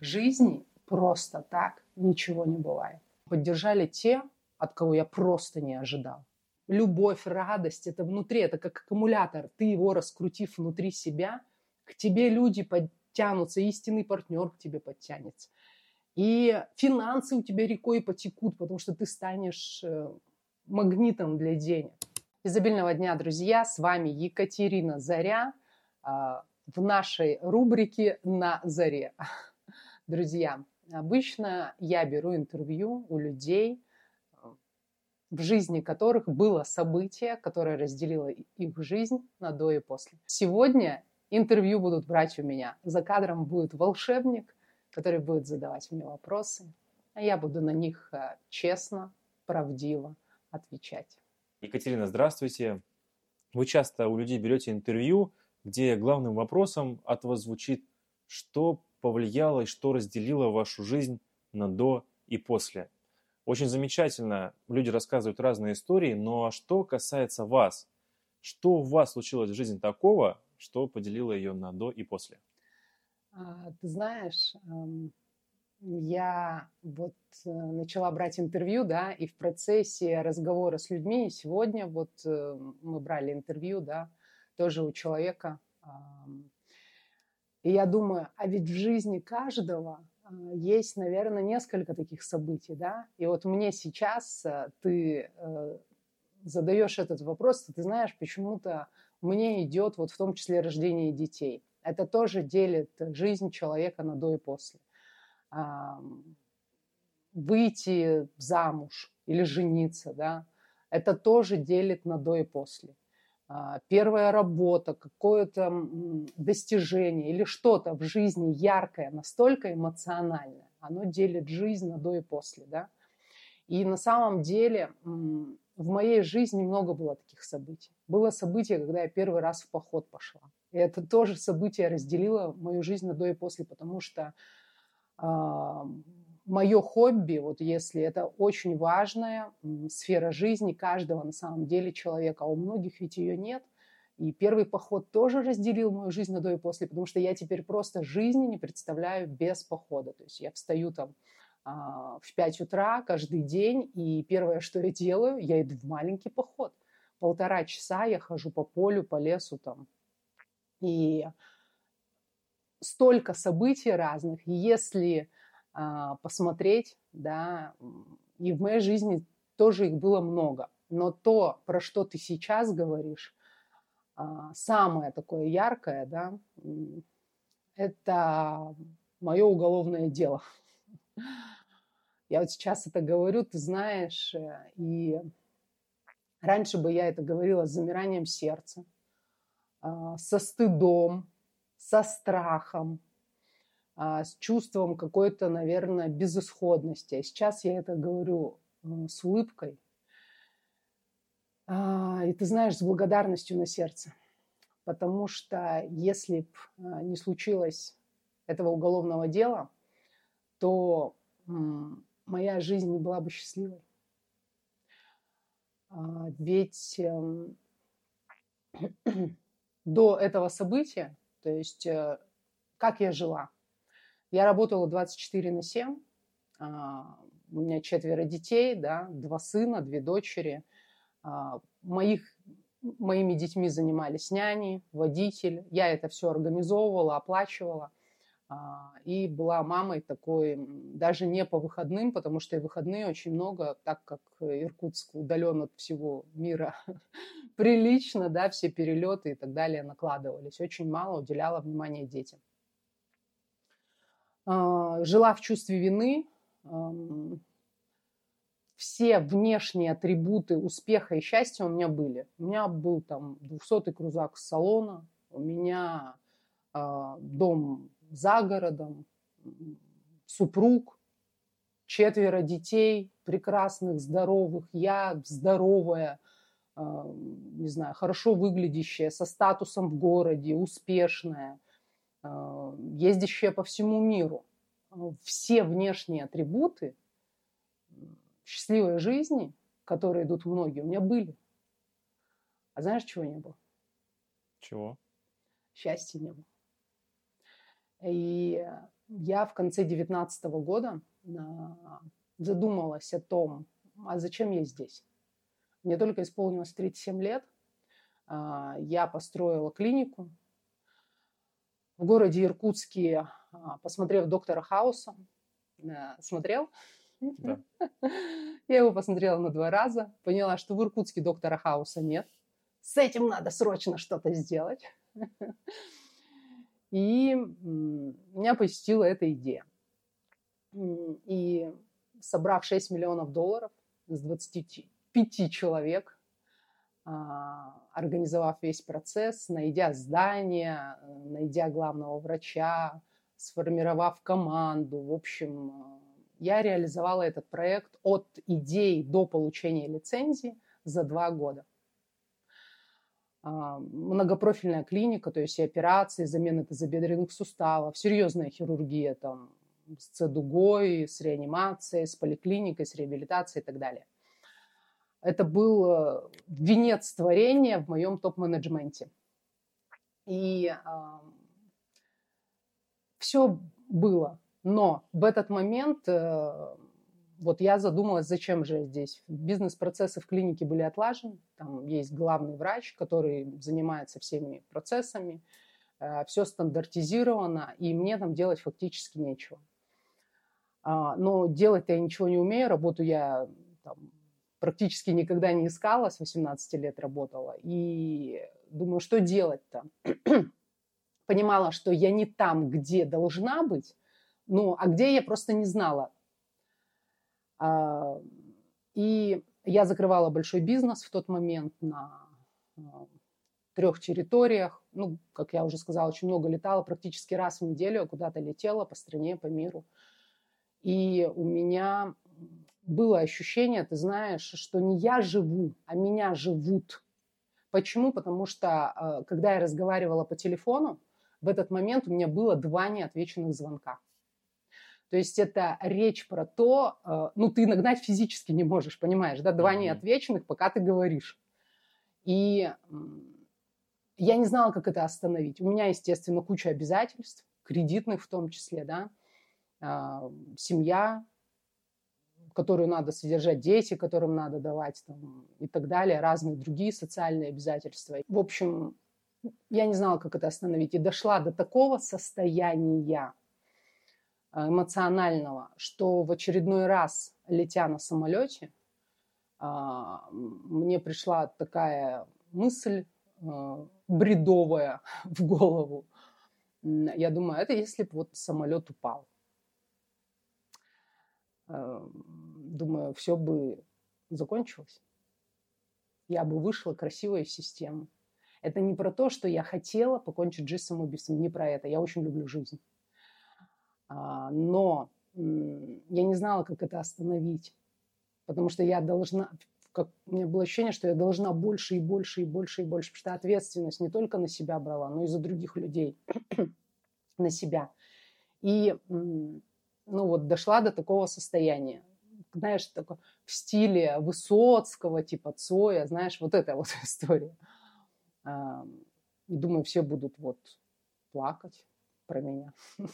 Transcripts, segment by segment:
В жизни просто так ничего не бывает. Поддержали те, от кого я просто не ожидал. Любовь, радость, это внутри, это как аккумулятор. Ты его раскрутив внутри себя, к тебе люди подтянутся, истинный партнер к тебе подтянется. И финансы у тебя рекой потекут, потому что ты станешь э, магнитом для денег. Изобильного дня, друзья! С вами Екатерина Заря а, в нашей рубрике «На заре». Друзья, обычно я беру интервью у людей, в жизни которых было событие, которое разделило их жизнь на до и после. Сегодня интервью будут брать у меня. За кадром будет волшебник, который будет задавать мне вопросы, а я буду на них э, честно, правдиво отвечать. Екатерина, здравствуйте. Вы часто у людей берете интервью, где главным вопросом от вас звучит, что повлияло и что разделило вашу жизнь на до и после. Очень замечательно, люди рассказывают разные истории, но что касается вас, что у вас случилось в жизни такого, что поделило ее на до и после? А, ты знаешь, я вот э, начала брать интервью, да, и в процессе разговора с людьми, сегодня вот э, мы брали интервью, да, тоже у человека. И я думаю, а ведь в жизни каждого а, есть, наверное, несколько таких событий, да, и вот мне сейчас э, ты задаешь этот вопрос, ты знаешь, почему-то мне идет вот в том числе рождение детей. Это тоже делит жизнь человека на до и после выйти замуж или жениться, да, это тоже делит на до и после. А, первая работа, какое-то достижение или что-то в жизни яркое, настолько эмоциональное, оно делит жизнь на до и после, да. И на самом деле в моей жизни много было таких событий. Было событие, когда я первый раз в поход пошла. И это тоже событие разделило мою жизнь на до и после, потому что мое хобби, вот если это очень важная сфера жизни каждого на самом деле человека, а у многих ведь ее нет. И первый поход тоже разделил мою жизнь на до и после, потому что я теперь просто жизни не представляю без похода. То есть я встаю там а, в 5 утра каждый день, и первое, что я делаю, я иду в маленький поход. Полтора часа я хожу по полю, по лесу там. И столько событий разных, если посмотреть, да, и в моей жизни тоже их было много, но то, про что ты сейчас говоришь, а, самое такое яркое, да, это мое уголовное дело. Я вот сейчас это говорю, ты знаешь, э, и раньше бы я это говорила с замиранием сердца, а, со стыдом, со страхом, а, с чувством какой-то, наверное, безысходности. А сейчас я это говорю с улыбкой. А, и ты знаешь, с благодарностью на сердце. Потому что если бы а, не случилось этого уголовного дела, то моя жизнь не была бы счастливой. Ведь эм, до этого события то есть э, как я жила? Я работала 24 на 7. А, у меня четверо детей, да, два сына, две дочери. А, моих, моими детьми занимались няни, водитель. Я это все организовывала, оплачивала. А, и была мамой такой, даже не по выходным, потому что и выходные очень много, так как Иркутск удален от всего мира прилично, да, все перелеты и так далее накладывались. Очень мало уделяла внимания детям. А, жила в чувстве вины, все внешние атрибуты успеха и счастья у меня были. У меня был там 200-й крузак с салона, у меня э, дом за городом, супруг, четверо детей, прекрасных, здоровых, я здоровая, а, не знаю, хорошо выглядящая, со статусом в городе, успешная, а, ездящая по всему миру. Все внешние атрибуты счастливой жизни, которые идут многие, у меня были. А знаешь, чего не было? Чего? Счастья не было. И я в конце 2019 года задумалась о том, а зачем я здесь. Мне только исполнилось 37 лет. А, я построила клинику в городе Иркутске, а, посмотрев доктора Хауса. Э, смотрел? Да. Я его посмотрела на два раза, поняла, что в Иркутске доктора Хауса нет. С этим надо срочно что-то сделать. И меня посетила эта идея. И собрав 6 миллионов долларов с 25 человек, организовав весь процесс, найдя здание, найдя главного врача, сформировав команду, в общем, я реализовала этот проект от идей до получения лицензии за два года. А, многопрофильная клиника, то есть и операции, замена тазобедренных суставов, серьезная хирургия там, с цедугой, с реанимацией, с поликлиникой, с реабилитацией и так далее. Это был э, венец творения в моем топ-менеджменте. И э, все было. Но в этот момент э, вот я задумалась, зачем же я здесь. Бизнес-процессы в клинике были отлажены. Там есть главный врач, который занимается всеми процессами. Э, все стандартизировано, и мне там делать фактически нечего. А, но делать-то я ничего не умею. Работу я там, практически никогда не искала, с 18 лет работала. И думаю, что делать-то? Понимала, что я не там, где должна быть, ну, а где я просто не знала. А, и я закрывала большой бизнес в тот момент на а, трех территориях. Ну, как я уже сказала, очень много летала, практически раз в неделю куда-то летела по стране, по миру. И у меня было ощущение, ты знаешь, что не я живу, а меня живут. Почему? Потому что, а, когда я разговаривала по телефону, в этот момент у меня было два неотвеченных звонка. То есть это речь про то, э, ну ты нагнать физически не можешь, понимаешь, да, два неотвеченных, пока ты говоришь. И я не знала, как это остановить. У меня, естественно, куча обязательств, кредитных в том числе, да, а, семья, которую надо содержать, дети, которым надо давать там, и так далее, разные другие социальные обязательства. В общем, я не знала, как это остановить. И дошла до такого состояния, Э, эмоционального, что в очередной раз, летя на самолете, а, мне пришла такая мысль э, бредовая в голову. Я думаю, это если бы вот самолет упал. Думаю, все бы закончилось. Я бы вышла красивой из системы. Это не про то, что я хотела покончить жизнь самоубийством, не про это. Я очень люблю жизнь. А, но я не знала, как это остановить, потому что я должна, как, у меня было ощущение, что я должна больше и больше и больше и больше, потому что ответственность не только на себя брала, но и за других людей, на себя. И ну вот дошла до такого состояния, знаешь, такое, в стиле Высоцкого, типа Цоя, знаешь, вот эта вот история. И думаю, все будут вот плакать, про меня.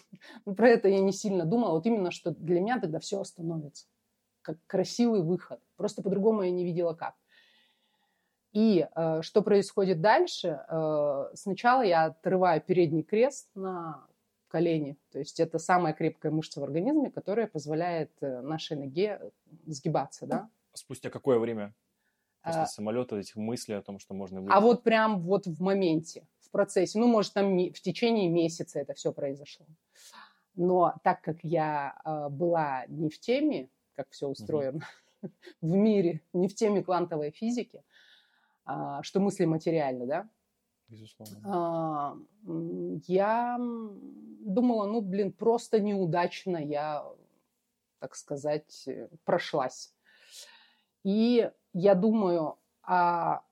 Ну, про это я не сильно думала. Вот именно, что для меня тогда все остановится. Как красивый выход. Просто по-другому я не видела как. И э, что происходит дальше? Э, сначала я отрываю передний крест на колени. То есть это самая крепкая мышца в организме, которая позволяет э, нашей ноге сгибаться. Да? Спустя какое время? После а, самолета этих мыслей о том, что можно... Выйти. А вот прям вот в моменте в процессе. Ну, может, там в течение месяца это все произошло. Но так как я э, была не в теме, как все устроено uh-huh. в мире, не в теме квантовой физики, э, что мысли материальны, да? Безусловно. Э, я думала, ну, блин, просто неудачно я, так сказать, прошлась. И я думаю, а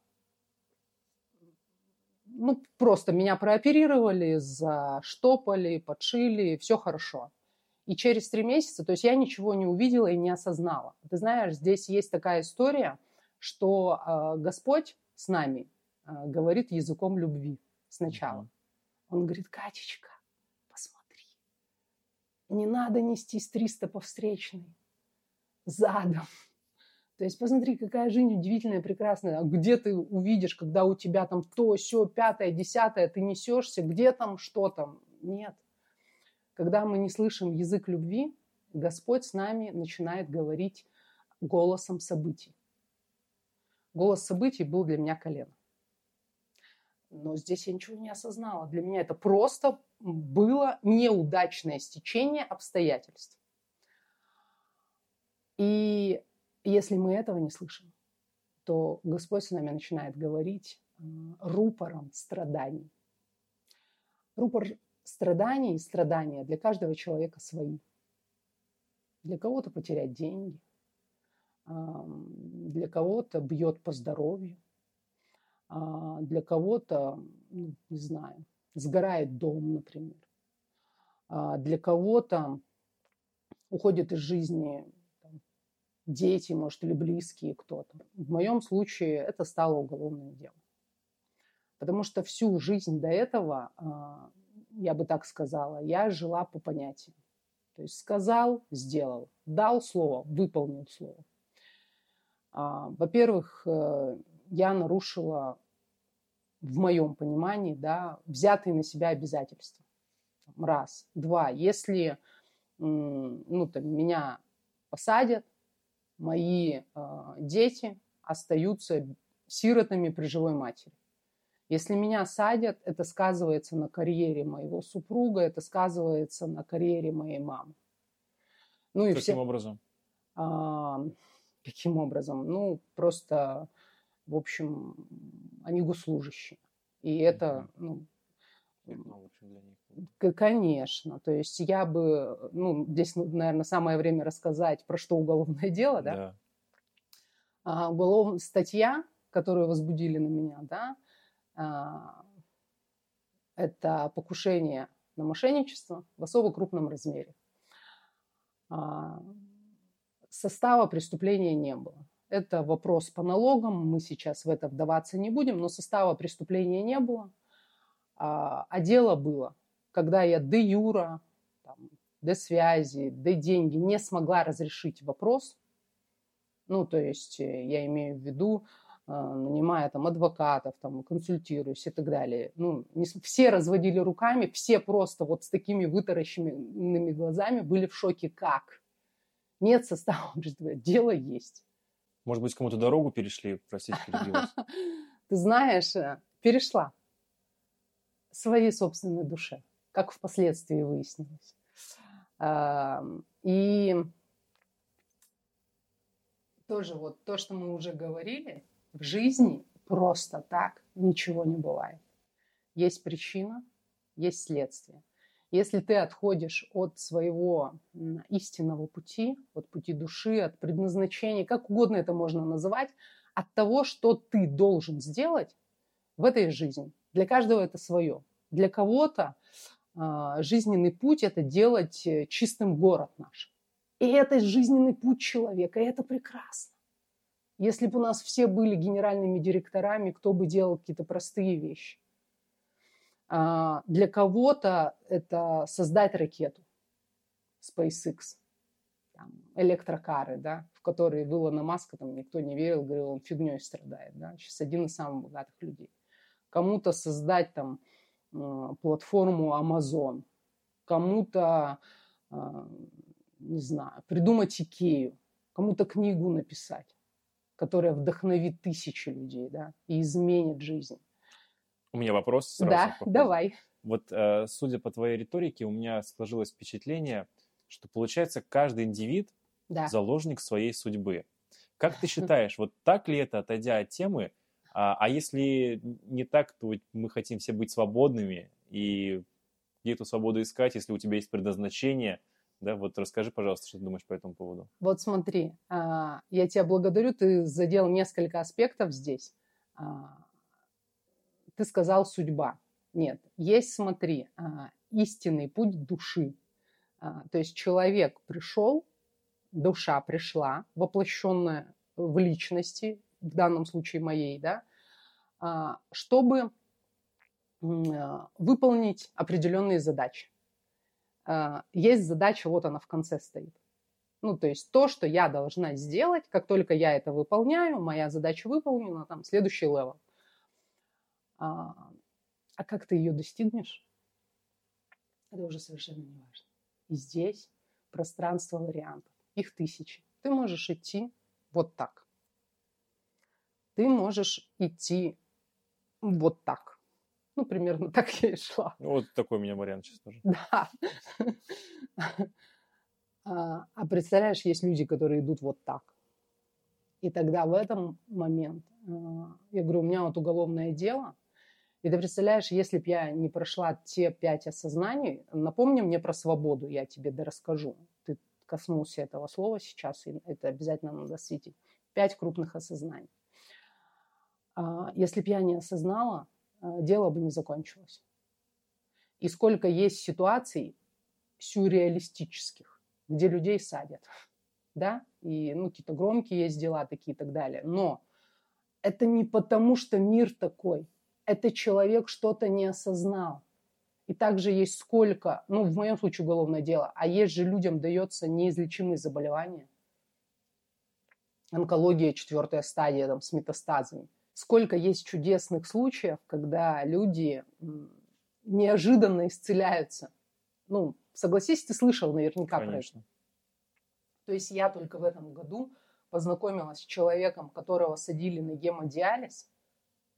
ну, просто меня прооперировали, заштопали, подшили, все хорошо. И через три месяца, то есть я ничего не увидела и не осознала. Ты знаешь, здесь есть такая история, что э, Господь с нами э, говорит языком любви сначала. Он говорит, Катечка, посмотри, Не надо нестись 300 по встречной, задом. То есть посмотри, какая жизнь удивительная, прекрасная. А где ты увидишь, когда у тебя там то, все, пятое, десятое, ты несешься, где там, что там? Нет. Когда мы не слышим язык любви, Господь с нами начинает говорить голосом событий. Голос событий был для меня колено. Но здесь я ничего не осознала. Для меня это просто было неудачное стечение обстоятельств. И если мы этого не слышим, то Господь с нами начинает говорить рупором страданий. Рупор страданий и страдания для каждого человека свои. Для кого-то потерять деньги, для кого-то бьет по здоровью, для кого-то, ну, не знаю, сгорает дом, например. А, для кого-то уходят из жизни там, дети, может, или близкие кто-то. В моем случае это стало уголовным делом. Потому что всю жизнь до этого, а, я бы так сказала, я жила по понятиям. То есть сказал, сделал, дал слово, выполнил слово. Во-первых, э, я нарушила, в моем понимании, да, взятые на себя обязательства. Раз. Два. Если ну, там, меня посадят, мои э, дети остаются сиротами при живой матери. Если меня садят, это сказывается на карьере моего супруга, это сказывается на карьере моей мамы. Ну, и Каким все... образом? А, каким образом? Ну, просто в общем, они госслужащие. И это, ну, Конечно. То есть я бы, ну, здесь, ну, наверное, самое время рассказать, про что уголовное дело, да? Да. А, уголовная статья, которую возбудили на меня, да, а, это покушение на мошенничество в особо крупном размере. А, состава преступления не было. Это вопрос по налогам, мы сейчас в это вдаваться не будем, но состава преступления не было, а, а дело было, когда я де юра, там, де связи, де деньги не смогла разрешить вопрос, ну, то есть э, я имею в виду, э, нанимая там адвокатов, там, консультируюсь и так далее. Ну, не, все разводили руками, все просто вот с такими вытаращенными глазами были в шоке. Как? Нет состава, дело есть. Может быть, кому-то дорогу перешли, простите, перебивать. Ты знаешь, э, перешла своей собственной душе, как впоследствии выяснилось. И тоже вот то, что мы уже говорили, в жизни просто так ничего не бывает. Есть причина, есть следствие. Если ты отходишь от своего истинного пути, от пути души, от предназначения, как угодно это можно называть, от того, что ты должен сделать в этой жизни. Для каждого это свое. Для кого-то э, жизненный путь – это делать э, чистым город наш. И это жизненный путь человека, и это прекрасно. Если бы у нас все были генеральными директорами, кто бы делал какие-то простые вещи. А, для кого-то это создать ракету SpaceX, там, электрокары, да, в которые в Илона Маска там никто не верил, говорил, он фигней страдает. Да, сейчас один из самых богатых людей. Кому-то создать там а, платформу Amazon, кому-то, а, не знаю, придумать Икею, кому-то книгу написать, которая вдохновит тысячи людей да, и изменит жизнь. У меня вопрос. Сразу да, давай. Вот, э, судя по твоей риторике, у меня сложилось впечатление, что получается каждый индивид да. заложник своей судьбы. Как ты считаешь, вот так ли это, отойдя от темы? А, а если не так, то мы хотим все быть свободными, и где эту свободу искать, если у тебя есть предназначение? Да, вот расскажи, пожалуйста, что ты думаешь по этому поводу. Вот смотри, а, я тебя благодарю, ты задел несколько аспектов здесь. Ты сказал судьба. Нет, есть, смотри, а, истинный путь души. А, то есть человек пришел, душа пришла, воплощенная в личности, в данном случае моей, да, а, чтобы выполнить определенные задачи. есть задача, вот она в конце стоит. Ну, то есть то, что я должна сделать, как только я это выполняю, моя задача выполнена, там, следующий level. А, а как ты ее достигнешь, это уже совершенно не важно. И здесь пространство вариантов. Их тысячи. Ты можешь идти вот так. Ты можешь идти вот так. Ну, примерно так я и шла. Ну, вот такой у меня вариант сейчас тоже. Да. А, а представляешь, есть люди, которые идут вот так. И тогда в этом момент, а, я говорю, у меня вот уголовное дело, и ты представляешь, если бы я не прошла те пять осознаний, напомни мне про свободу, я тебе да расскажу. Ты коснулся этого слова сейчас, и это обязательно надо светить. Пять крупных осознаний. А, если бы я не осознала, дело бы не закончилось. И сколько есть ситуаций сюрреалистических, где людей садят, да, и, ну, какие-то громкие есть дела такие и так далее. Но это не потому, что мир такой, это человек что-то не осознал. И также есть сколько, ну, в моем случае уголовное дело, а есть же людям дается неизлечимые заболевания. Онкология, четвертая стадия, там, с метастазами. Сколько есть чудесных случаев, когда люди неожиданно исцеляются. Ну, Согласись, ты слышал наверняка Конечно. про это. То есть я только в этом году познакомилась с человеком, которого садили на гемодиализ,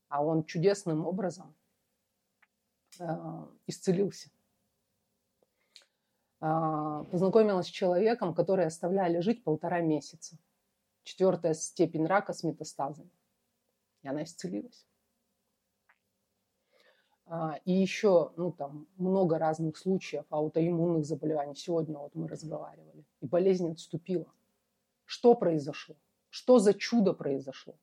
а он чудесным образом э, исцелился. Э, познакомилась с человеком, который оставляли жить полтора месяца. Четвертая степень рака с метастазами. И она исцелилась. А, и еще, ну, там, много разных случаев аутоиммунных заболеваний. Сегодня вот мы разговаривали. И болезнь отступила. Что произошло? Что за чудо произошло?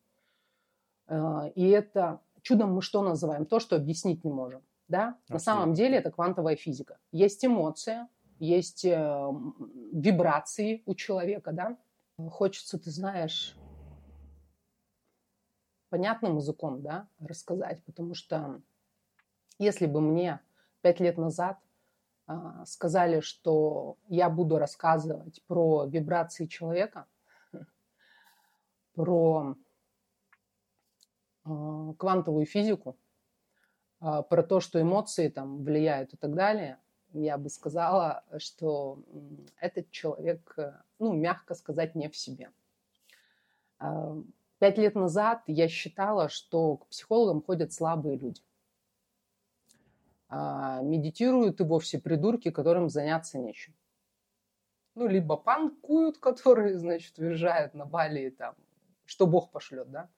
А, и это чудом мы что называем? То, что объяснить не можем. Да? На самом деле это квантовая физика. Есть эмоция, есть э, вибрации у человека, да? Хочется, ты знаешь, понятным языком, да, рассказать, потому что если бы мне пять лет назад а, сказали, что я буду рассказывать про вибрации человека, про квантовую физику, а, про то, что эмоции там влияют и так далее, я бы сказала, что этот человек, ну, мягко сказать, не в себе. Пять лет назад я считала, что к психологам ходят слабые люди а, медитируют и вовсе придурки, которым заняться нечем. Ну, либо панкуют, которые, значит, уезжают на Бали, там, что Бог пошлет, да?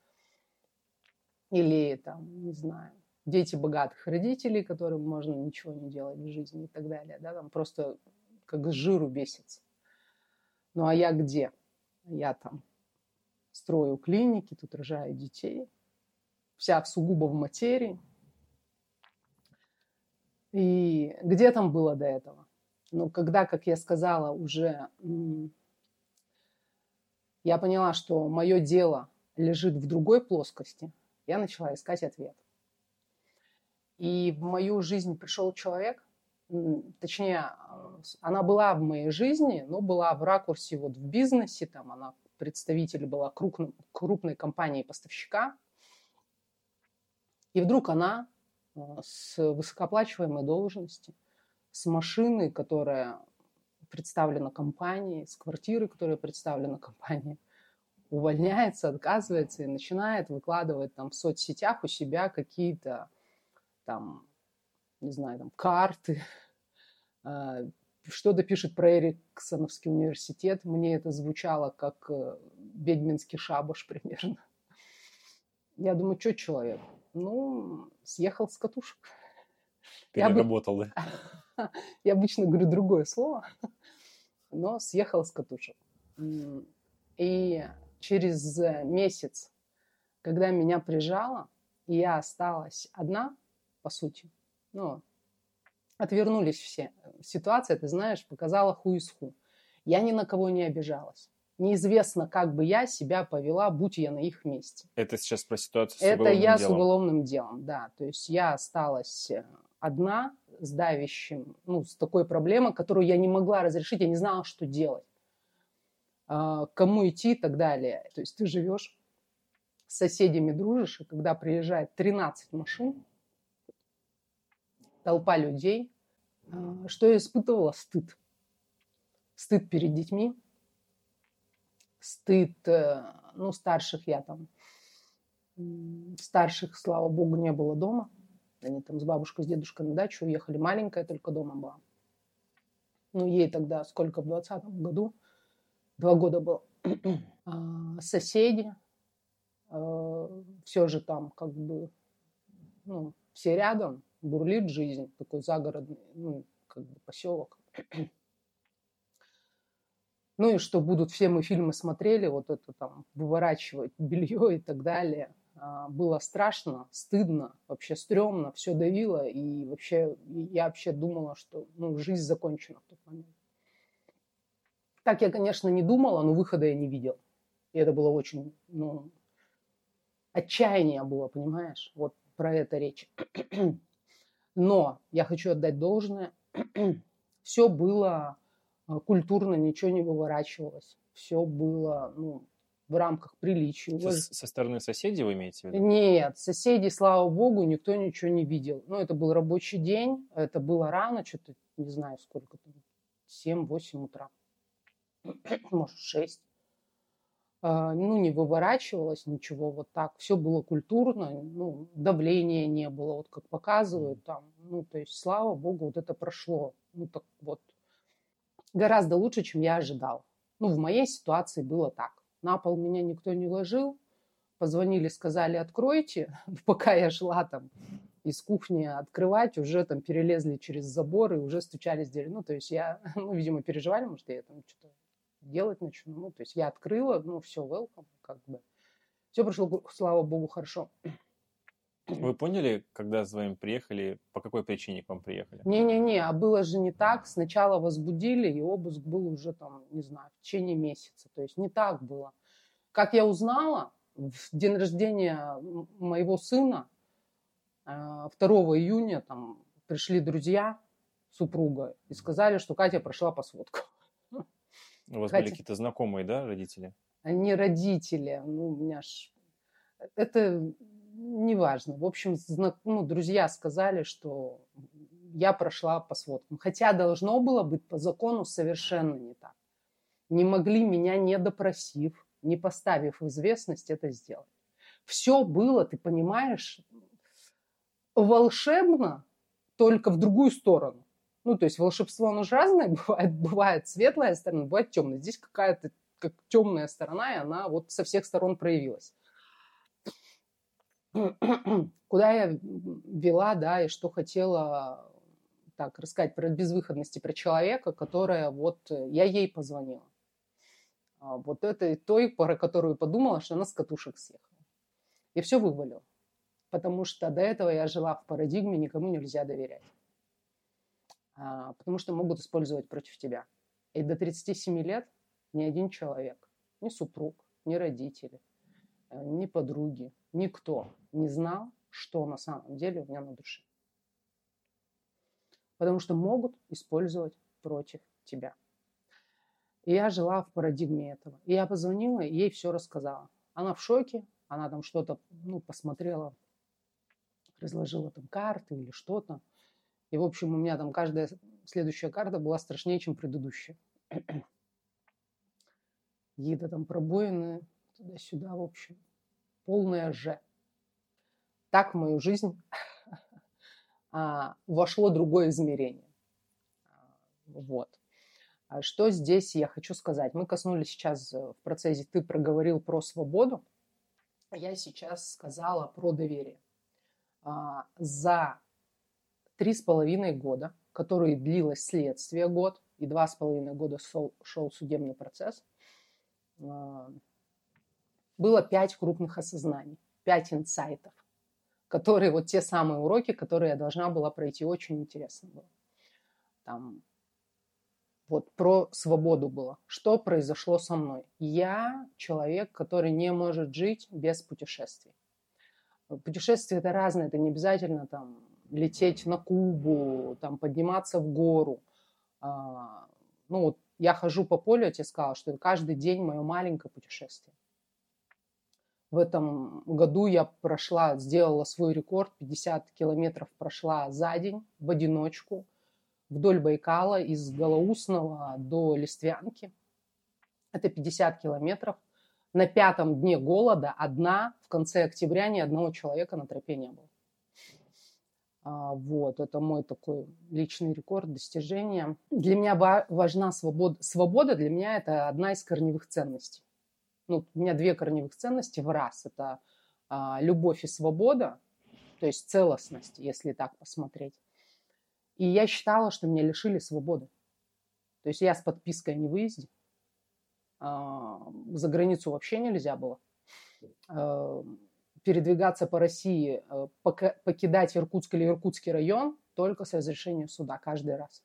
Или, там, не знаю, дети богатых родителей, которым можно ничего не делать в жизни и так далее, да, там просто как с жиру бесится. Ну, а я где? Я там строю клиники, тут рожаю детей, вся сугубо в материи – и где там было до этого? Ну, когда, как я сказала, уже я поняла, что мое дело лежит в другой плоскости, я начала искать ответ. И в мою жизнь пришел человек, точнее, она была в моей жизни, но была в ракурсе вот в бизнесе, там она представитель была крупной, крупной компании-поставщика. И вдруг она а, с высокооплачиваемой должности, с машиной, которая представлена компанией, с квартирой, которая представлена компанией, увольняется, отказывается и начинает выкладывать там в соцсетях у себя какие-то там, не знаю, там карты, а, что-то пишет про Эриксоновский университет. Мне это звучало как э, ведьминский шабаш примерно. Я думаю, что человек? Ну, съехал с катушек. Переработал, я да? Я обычно говорю другое слово, но съехал с катушек. И через месяц, когда меня прижало, я осталась одна, по сути, ну, отвернулись все. Ситуация, ты знаешь, показала ху из ху. Я ни на кого не обижалась неизвестно, как бы я себя повела, будь я на их месте. Это сейчас про ситуацию с Это уголовным я делом. с уголовным делом, да. То есть я осталась э, одна с давящим, ну, с такой проблемой, которую я не могла разрешить, я не знала, что делать, а, кому идти и так далее. То есть ты живешь с соседями дружишь, и когда приезжает 13 машин, толпа людей, а, что я испытывала? Стыд. Стыд перед детьми, стыд, э, ну, старших я там, старших, слава богу, не было дома. Они там с бабушкой, с дедушкой на дачу уехали. Маленькая только дома была. Ну, ей тогда сколько, в двадцатом году? Два года было. А, соседи, э, все же там как бы, ну, все рядом, бурлит жизнь, такой загородный, ну, как бы поселок. Ну и что будут все мы фильмы смотрели, вот это там выворачивать белье и так далее. А, было страшно, стыдно, вообще стрёмно, все давило. И вообще я вообще думала, что ну, жизнь закончена в тот момент. Так я, конечно, не думала, но выхода я не видел. И это было очень, ну, отчаяние было, понимаешь? Вот про это речь. Но я хочу отдать должное. Все было а, культурно, ничего не выворачивалось. Все было ну, в рамках приличия. Со, со стороны соседей вы имеете в виду? Нет, соседей, слава богу, никто ничего не видел. Ну, это был рабочий день, это было рано, что-то, не знаю, сколько там, 7-8 утра. Может, 6. А, ну, не выворачивалось ничего вот так. Все было культурно, ну, давления не было, вот как показывают там. Ну, то есть, слава богу, вот это прошло. Ну, так вот, гораздо лучше, чем я ожидал. Ну, в моей ситуации было так. На пол меня никто не ложил, позвонили, сказали, откройте. Пока я шла там из кухни открывать, уже там перелезли через забор и уже стучались в дверь. Ну, то есть я, ну, видимо, переживали, может, я там что-то делать начну. Ну, то есть я открыла, ну, все, welcome, как бы. Все прошло, слава богу, хорошо. Вы поняли, когда с вами приехали, по какой причине к вам приехали? Не-не-не, а было же не так. Сначала возбудили, и обыск был уже там, не знаю, в течение месяца. То есть не так было. Как я узнала, в день рождения моего сына, 2 э, июня, там пришли друзья супруга и сказали, что Катя прошла по сводкам. У вас Катя... были какие-то знакомые, да, родители? Они родители. Ну, у меня ж... Это неважно. В общем, знак... ну, друзья сказали, что я прошла по сводкам. Хотя должно было быть по закону совершенно не так. Не могли меня, не допросив, не поставив в известность, это сделать. Все было, ты понимаешь, волшебно, только в другую сторону. Ну, то есть волшебство, оно же разное бывает. Бывает светлая сторона, бывает темная. Здесь какая-то как темная сторона, и она вот со всех сторон проявилась. Куда я вела, да, и что хотела так рассказать про безвыходности, про человека, которая вот, я ей позвонила. А вот этой той, про которую подумала, что она с катушек съехала. И все вывалила. Потому что до этого я жила в парадигме, никому нельзя доверять. А, потому что могут использовать против тебя. И до 37 лет ни один человек, ни супруг, ни родители, э, ни подруги, никто не знал, что на самом деле у меня на душе. Потому что могут использовать против тебя. И я жила в парадигме этого. И я позвонила, и ей все рассказала. Она в шоке, она там что-то ну, посмотрела, разложила там карты или что-то. И, в общем, у меня там каждая следующая карта была страшнее, чем предыдущая. Какие-то там пробоины туда-сюда, в общем. Полная же. Так в мою жизнь а, вошло другое измерение. Вот. А что здесь я хочу сказать? Мы коснулись сейчас в процессе, ты проговорил про свободу, я сейчас сказала про доверие. А, за три с половиной года, которые длилось следствие год, и два с половиной года шел, шел судебный процесс, а, было пять крупных осознаний, пять инсайтов, которые вот те самые уроки, которые я должна была пройти, очень интересно было. Там вот про свободу было. Что произошло со мной? Я человек, который не может жить без путешествий. Путешествия это разное, это не обязательно там лететь на Кубу, там, подниматься в гору. А, ну, вот я хожу по полю, я тебе сказала, что каждый день мое маленькое путешествие. В этом году я прошла, сделала свой рекорд, 50 километров прошла за день в одиночку вдоль Байкала из Голоусного до Листвянки. Это 50 километров. На пятом дне голода одна, в конце октября ни одного человека на тропе не было. А, вот, это мой такой личный рекорд, достижение. Для меня важна свобода. Свобода для меня это одна из корневых ценностей. Ну, у меня две корневых ценности в раз. Это а, любовь и свобода, то есть целостность, если так посмотреть. И я считала, что меня лишили свободы. То есть я с подпиской о невыезде. А, за границу вообще нельзя было. А, передвигаться по России, э, покидать Иркутск или Иркутский район только с разрешения суда каждый раз.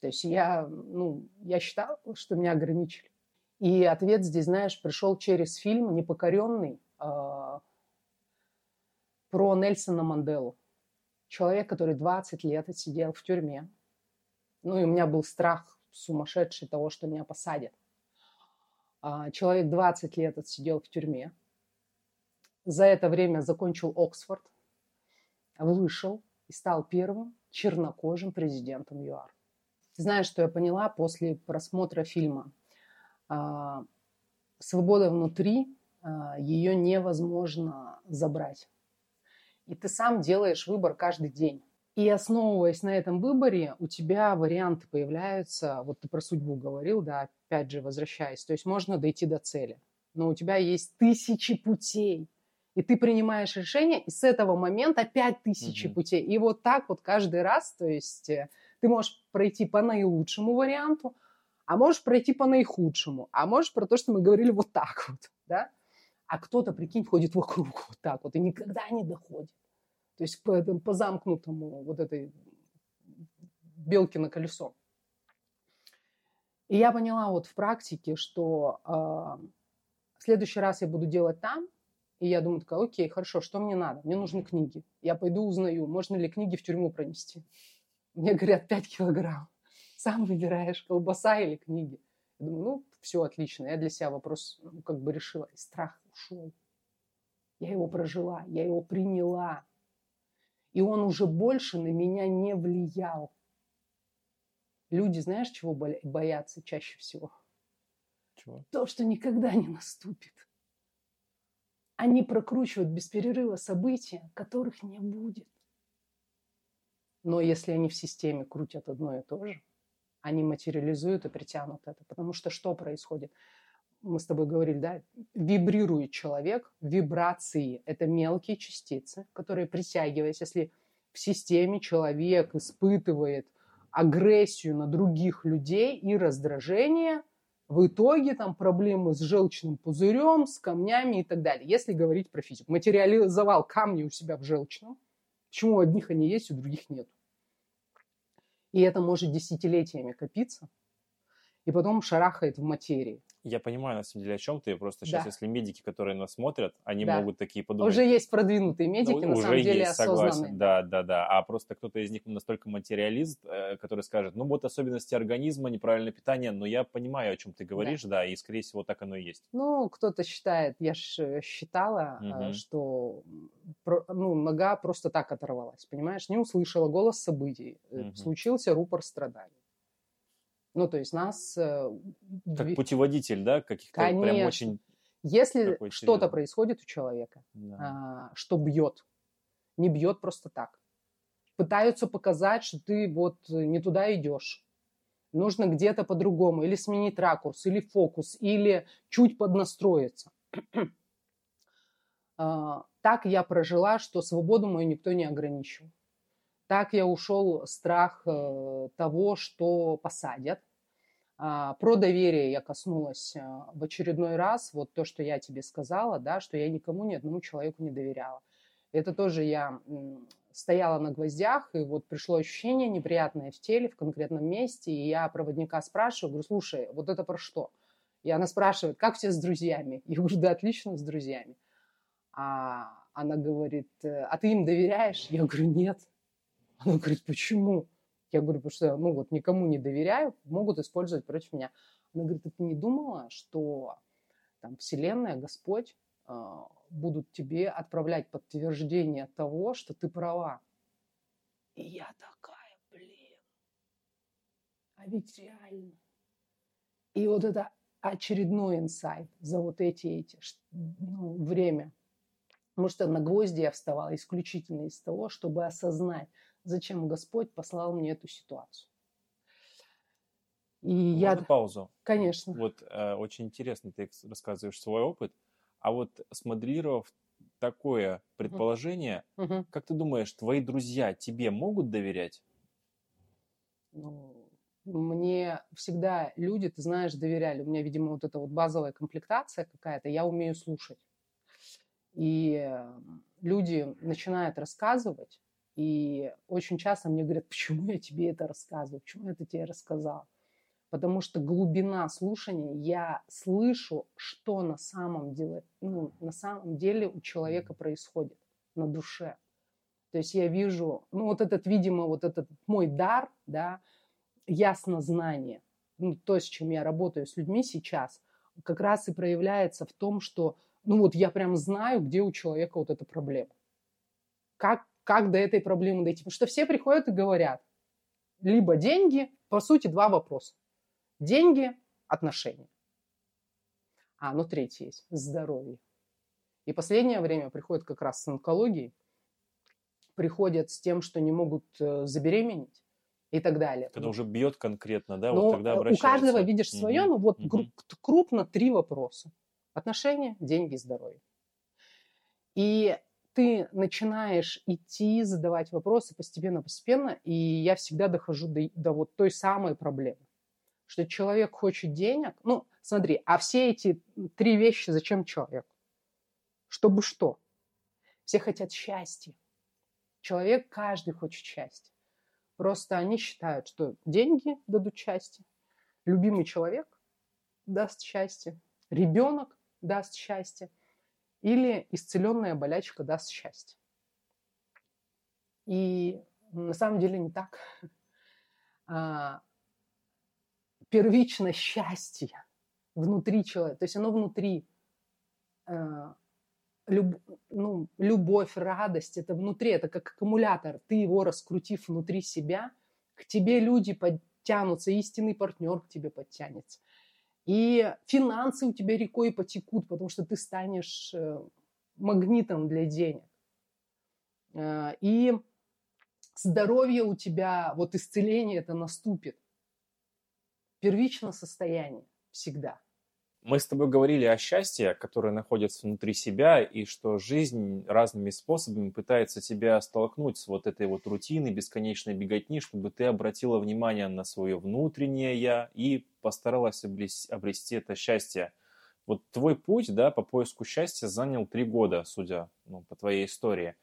То есть я, ну, я считала, что меня ограничили. И ответ здесь, знаешь, пришел через фильм «Непокоренный» э, про Нельсона Манделу. Человек, который 20 лет отсидел в тюрьме. Ну и у меня был страх сумасшедший того, что меня посадят. А, человек 20 лет отсидел в тюрьме за это время закончил Оксфорд, вышел и стал первым чернокожим президентом ЮАР. Знаешь, что я поняла после просмотра фильма? А, свобода внутри, а, ее невозможно забрать. И ты сам делаешь выбор каждый день. И основываясь на этом выборе, у тебя варианты появляются. Вот ты про судьбу говорил, да, опять же, возвращаясь. То есть можно дойти до цели. Но у тебя есть тысячи путей и ты принимаешь решение, и с этого момента опять тысячи угу. путей. И вот так вот каждый раз, то есть э, ты можешь пройти по наилучшему варианту, а можешь пройти по наихудшему, а можешь про то, что мы говорили вот так вот, да? А кто-то, прикинь, ходит вокруг вот так вот и никогда не доходит. То есть по, по замкнутому вот этой белки на колесо. И я поняла вот в практике, что э, в следующий раз я буду делать там, и я думаю, такая, окей, хорошо, что мне надо? Мне нужны книги. Я пойду узнаю, можно ли книги в тюрьму пронести. Мне говорят, 5 килограмм. Сам выбираешь, колбаса или книги. Я думаю, ну, все отлично. Я для себя вопрос ну, как бы решила. И страх ушел. Я его прожила, я его приняла. И он уже больше на меня не влиял. Люди, знаешь, чего боятся чаще всего? Чего? То, что никогда не наступит. Они прокручивают без перерыва события, которых не будет. Но если они в системе крутят одно и то же, они материализуют и притянут это. Потому что что происходит? Мы с тобой говорили, да, вибрирует человек, вибрации – это мелкие частицы, которые притягиваясь, если в системе человек испытывает агрессию на других людей и раздражение – в итоге там проблемы с желчным пузырем, с камнями и так далее. Если говорить про физику. Материализовал камни у себя в желчном. Почему у одних они есть, у других нет? И это может десятилетиями копиться. И потом шарахает в материи. Я понимаю, на самом деле, о чем ты. Просто сейчас, да. если медики, которые нас смотрят, они да. могут такие подумать. Уже есть продвинутые медики, ну, на уже самом деле есть, осознанные. Согласен. Да, да, да. А просто кто-то из них настолько материалист, э, который скажет, ну вот особенности организма, неправильное питание, но я понимаю, о чем ты говоришь, да, да и скорее всего так оно и есть. Ну, кто-то считает, я же считала, угу. что ну, нога просто так оторвалась, понимаешь? Не услышала голос событий, угу. случился рупор страданий. Ну, то есть нас... Э, как путеводитель, да, каких-то Конечно. прям очень... Если что-то происходит у человека, да. а, что бьет, не бьет просто так. Пытаются показать, что ты вот не туда идешь. Нужно где-то по-другому. Или сменить ракурс, или фокус, или чуть поднастроиться. а, так я прожила, что свободу мою никто не ограничил. Так я ушел страх э, того, что посадят. А, про доверие я коснулась э, в очередной раз. Вот то, что я тебе сказала, да, что я никому, ни одному человеку не доверяла. Это тоже я стояла на гвоздях, и вот пришло ощущение неприятное в теле, в конкретном месте, и я проводника спрашиваю, говорю, слушай, вот это про что? И она спрашивает, как все с друзьями? Я говорю, да, отлично с друзьями. А она говорит, «Э, а ты им доверяешь? Я говорю, нет. Она говорит, почему? Я говорю, потому что, ну вот, никому не доверяю, могут использовать против меня. Она говорит, а ты не думала, что там Вселенная, Господь э, будут тебе отправлять подтверждение того, что ты права? И я такая, блин, а ведь реально. И вот это очередной инсайт за вот эти, эти ну, время. Потому что на гвозди я вставала исключительно из того, чтобы осознать, зачем Господь послал мне эту ситуацию. И Можно я... паузу? Конечно. Вот э, очень интересно ты рассказываешь свой опыт, а вот смоделировав такое предположение, угу. как ты думаешь, твои друзья тебе могут доверять? Ну, мне всегда люди, ты знаешь, доверяли. У меня, видимо, вот эта вот базовая комплектация какая-то, я умею слушать. И люди начинают рассказывать, и очень часто мне говорят, почему я тебе это рассказываю, почему я это тебе рассказал. Потому что глубина слушания, я слышу, что на самом деле, ну, на самом деле у человека происходит на душе. То есть я вижу, ну вот этот, видимо, вот этот мой дар, да, яснознание, ну, то, с чем я работаю с людьми сейчас, как раз и проявляется в том, что, ну вот я прям знаю, где у человека вот эта проблема. Как, как до этой проблемы дойти? Потому что все приходят и говорят, либо деньги, по сути, два вопроса. Деньги, отношения. А, ну третий есть, здоровье. И последнее время приходят как раз с онкологией, приходят с тем, что не могут э, забеременеть, и так далее. Когда уже бьет конкретно, да, но вот тогда обращается. У каждого видишь свое, угу. но вот угу. крупно три вопроса. Отношения, деньги, здоровье. И ты начинаешь идти, задавать вопросы постепенно-постепенно, и я всегда дохожу до, до вот той самой проблемы, что человек хочет денег. Ну, смотри, а все эти три вещи зачем человеку? Чтобы что? Все хотят счастья. Человек, каждый хочет счастья. Просто они считают, что деньги дадут счастье, любимый человек даст счастье, ребенок даст счастье или исцеленная болячка даст счастье. И на самом деле не так. А, первично счастье внутри человека, то есть оно внутри а, люб, ну, любовь, радость, это внутри, это как аккумулятор. Ты его раскрутив внутри себя, к тебе люди подтянутся, истинный партнер к тебе подтянется. И финансы у тебя рекой потекут, потому что ты станешь э, магнитом для денег. Э, и здоровье у тебя, вот исцеление это наступит. Первично состояние всегда – мы с тобой говорили о счастье, которое находится внутри себя, и что жизнь разными способами пытается тебя столкнуть с вот этой вот рутиной, бесконечной беготни, чтобы ты обратила внимание на свое внутреннее «я» и постаралась обрести это счастье. Вот твой путь, да, по поиску счастья занял три года, судя ну, по твоей истории.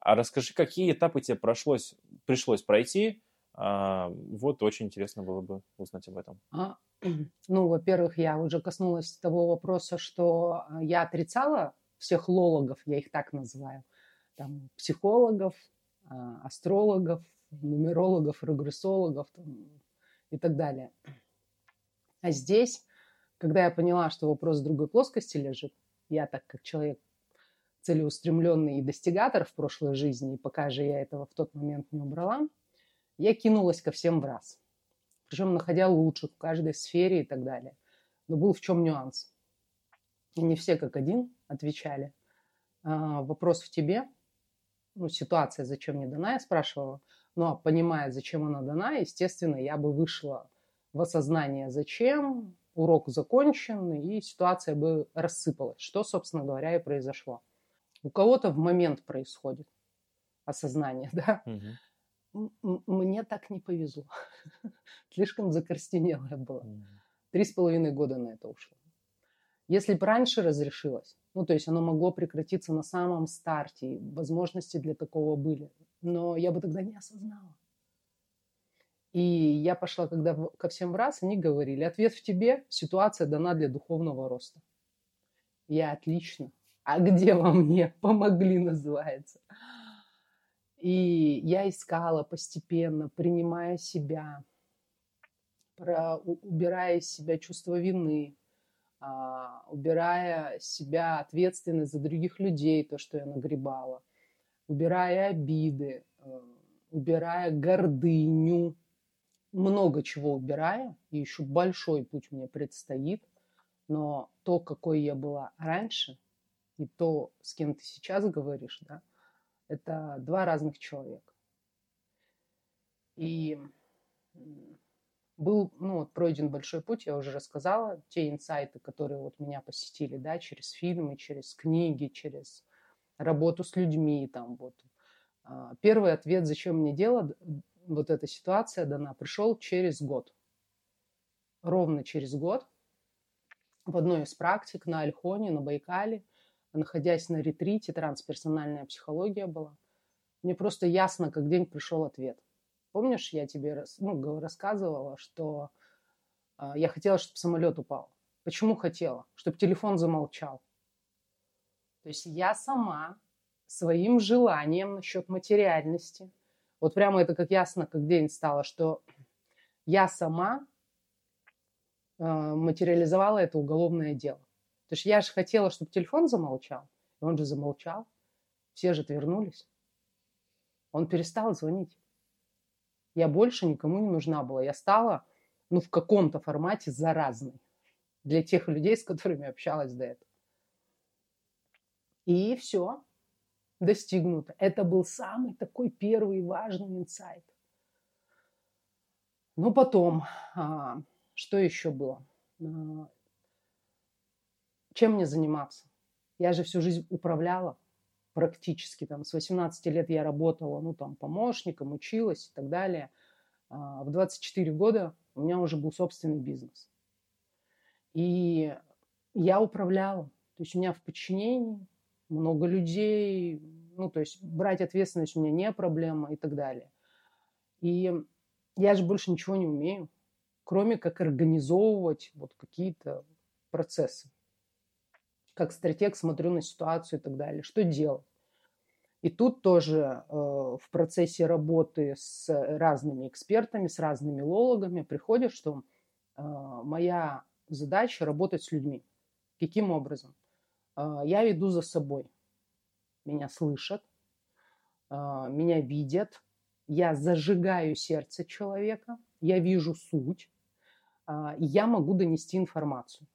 А расскажи, какие этапы тебе прошлось, пришлось пройти? А, вот очень интересно было бы узнать об этом. А, ну, во-первых, я уже коснулась того вопроса, что а, я отрицала всех лологов, я их так называю, там, психологов, а, астрологов, нумерологов, регрессологов там, и так далее. А здесь, когда я поняла, что вопрос в другой плоскости лежит, я так как человек целеустремленный и достигатор в прошлой жизни, и пока же я этого в тот момент не убрала, я кинулась ко всем в раз – причем находя лучших в каждой сфере и так далее. Но был в чем нюанс. И не все как один отвечали. А, вопрос в тебе, ну, ситуация, зачем мне дана, я спрашивала. Ну, а понимая, зачем она дана, естественно, я бы вышла в осознание, зачем, урок закончен, и ситуация бы рассыпалась, что, собственно говоря, и произошло. У кого-то в момент происходит осознание, да, угу мне так не повезло. Слишком закорстенелая была. Три с половиной года на это ушло. Если бы раньше разрешилось, ну, то есть оно могло прекратиться на самом старте, возможности для такого были, но я бы тогда не осознала. И я пошла, когда ко всем в раз, они говорили, ответ в тебе, ситуация дана для духовного роста. Я отлично. а где во мне помогли, называется. И я искала постепенно, принимая себя, про, убирая из себя чувство вины, а, убирая себя ответственность за других людей, то, что я нагребала, убирая обиды, э, убирая гордыню, много чего убирая, и еще большой путь мне предстоит, но то, какой я была раньше, и то, с кем ты сейчас говоришь, да, это два разных человека. И был ну, вот, пройден большой путь, я уже рассказала, те инсайты, которые вот меня посетили, да, через фильмы, через книги, через работу с людьми, там вот. А, первый ответ, зачем мне дело, вот эта ситуация дана, пришел через год. Ровно через год в одной из практик на Альхоне, на Байкале, находясь на ретрите, трансперсональная психология была, мне просто ясно, как день пришел ответ. Помнишь, я тебе ну, рассказывала, что э, я хотела, чтобы самолет упал. Почему хотела? Чтобы телефон замолчал. То есть я сама своим желанием насчет материальности – вот прямо это как ясно, как день стало, что я сама э, материализовала это уголовное дело. То есть я же хотела, чтобы телефон замолчал, и он же замолчал. Все же отвернулись. Он перестал звонить. Я больше никому не нужна была. Я стала, ну, в каком-то формате заразной для тех людей, с которыми общалась до этого. И все достигнуто. Это был самый такой первый важный инсайт. Ну, потом, а, что еще было? А, чем мне заниматься? Я же всю жизнь управляла практически. Там, с 18 лет я работала ну, там, помощником, училась и так далее. А, в 24 года у меня уже был собственный бизнес. И я управляла. То есть у меня в подчинении много людей, ну, то есть брать ответственность у меня не проблема и так далее. И я же больше ничего не умею, кроме как организовывать вот какие-то процессы. Как стратег смотрю на ситуацию и так далее. Что делать? И тут тоже э, в процессе работы с разными экспертами, с разными лологами приходит, что э, моя задача работать с людьми. Каким образом? Э, я веду за собой меня слышат, а, меня видят, я зажигаю сердце человека, я вижу суть, и я могу донести информацию.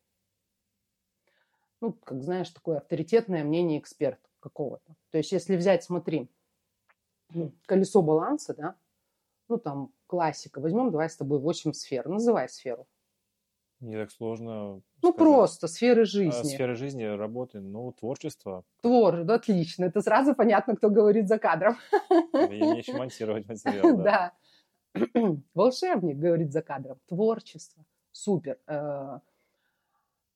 Ну, как знаешь, такое авторитетное мнение эксперта какого-то. То есть, если взять, смотри, колесо баланса, да, ну, там, классика, возьмем, давай с тобой 8 сфер, называй сферу. Не так сложно. Ну, сказать. просто сферы а, жизни. А, сферы жизни, работы, ну, творчество. Твор, да, отлично. Это сразу понятно, кто говорит за кадром. Я не еще монтировать материал, да. Волшебник говорит за кадром. Творчество. Супер.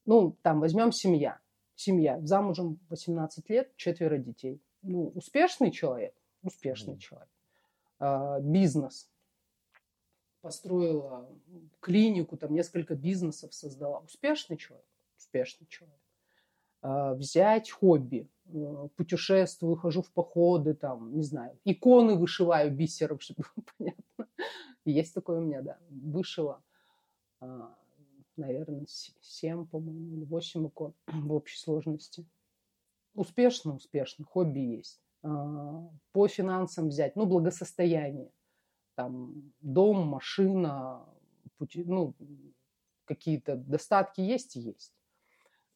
Ну, там возьмем семья. Семья. Замужем 18 лет, четверо детей. Ну, успешный человек? Успешный человек. Э, бизнес построила клинику, там несколько бизнесов создала. Успешный человек? Успешный человек. А, взять хобби. Э, путешествую, хожу в походы, там, не знаю, иконы вышиваю бисером, чтобы было понятно. Есть такое у меня, да. Вышила, а, наверное, 7, по-моему, или 8 икон в общей сложности. Успешно, успешно. Хобби есть. А, по финансам взять, ну, благосостояние там дом, машина, пути, ну, какие-то достатки есть есть.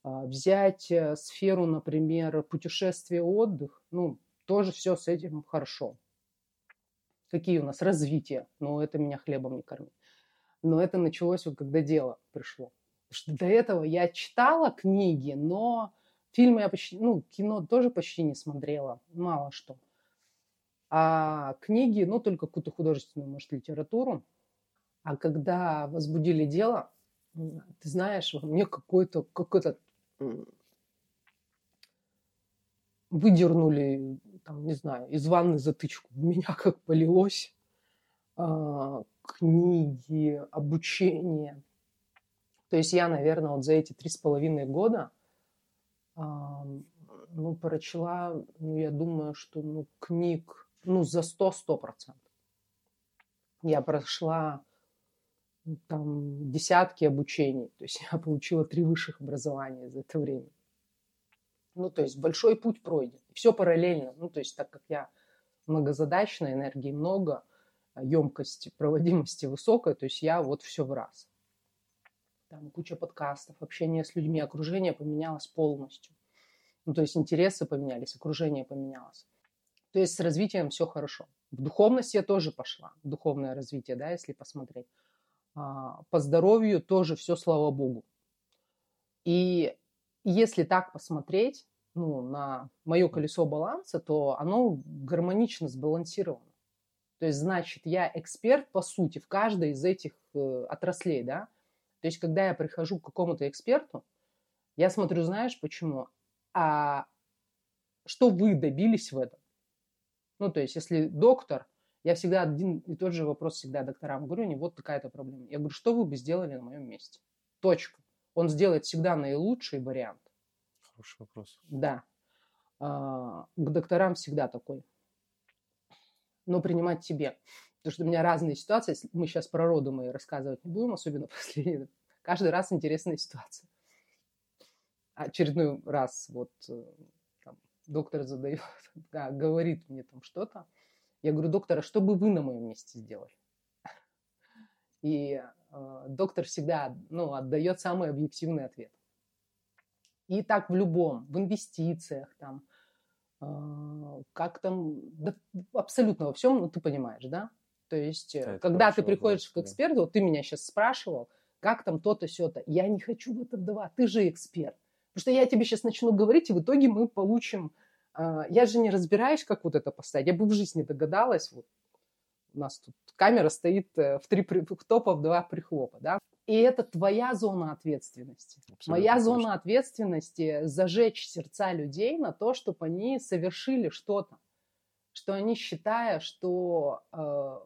А, взять э, сферу, например, путешествие, отдых, ну, тоже все с этим хорошо. Какие у нас развития? Ну, это меня хлебом не кормит. Но это началось вот когда дело пришло. Потому что до этого я читала книги, но фильмы я почти, ну, кино тоже почти не смотрела, мало что. А книги, ну, только какую-то художественную, может, литературу. А когда возбудили дело, ты знаешь, мне какой-то, какой-то выдернули, там, не знаю, из ванны затычку. В меня как полилось а, книги, обучение. То есть я, наверное, вот за эти три с половиной года Ну, прочла, ну, я думаю, что ну, книг, ну, за 100-100 процентов. Я прошла там десятки обучений, то есть я получила три высших образования за это время. Ну, то есть большой путь пройден. Все параллельно. Ну, то есть так как я многозадачная, энергии много, емкость проводимости высокая, то есть я вот все в раз. Там куча подкастов, общение с людьми, окружение поменялось полностью. Ну, то есть интересы поменялись, окружение поменялось. То есть с развитием все хорошо. В духовность я тоже пошла, духовное развитие, да, если посмотреть. А, по здоровью тоже все, слава богу. И если так посмотреть ну, на мое колесо баланса, то оно гармонично сбалансировано. То есть, значит, я эксперт, по сути, в каждой из этих э, отраслей, да. То есть, когда я прихожу к какому-то эксперту, я смотрю, знаешь, почему? А что вы добились в этом? Ну, то есть, если доктор – я всегда один и тот же вопрос всегда докторам говорю, не вот такая-то проблема. Я говорю, что вы бы сделали на моем месте? Точка. Он сделает всегда наилучший вариант. Хороший вопрос. Да. А, к докторам всегда такой. Но принимать тебе. Потому что у меня разные ситуации. Мы сейчас про роды мои рассказывать не будем, особенно последние. Каждый раз интересная ситуация. Очередной раз вот э, там, доктор задает, да, говорит мне там что-то. Я говорю, доктор, а что бы вы на моем месте сделали? И э, доктор всегда ну, отдает самый объективный ответ. И так в любом, в инвестициях, там, как там, да, абсолютно во всем, ну, ты понимаешь, да? То есть, э, да, когда ты приходишь вопрос, к эксперту, да. вот ты меня сейчас спрашивал, как там то-то, все-то, я не хочу в это вдавать, ты же эксперт. Потому что я тебе сейчас начну говорить, и в итоге мы получим а, я же не разбираюсь, как вот это поставить. Я бы в жизни догадалась. Вот у нас тут камера стоит э, в три топа, в два прихлопа, да. И это твоя зона ответственности. Абсолютно Моя точно. зона ответственности зажечь сердца людей на то, чтобы они совершили что-то, что они считая, что э,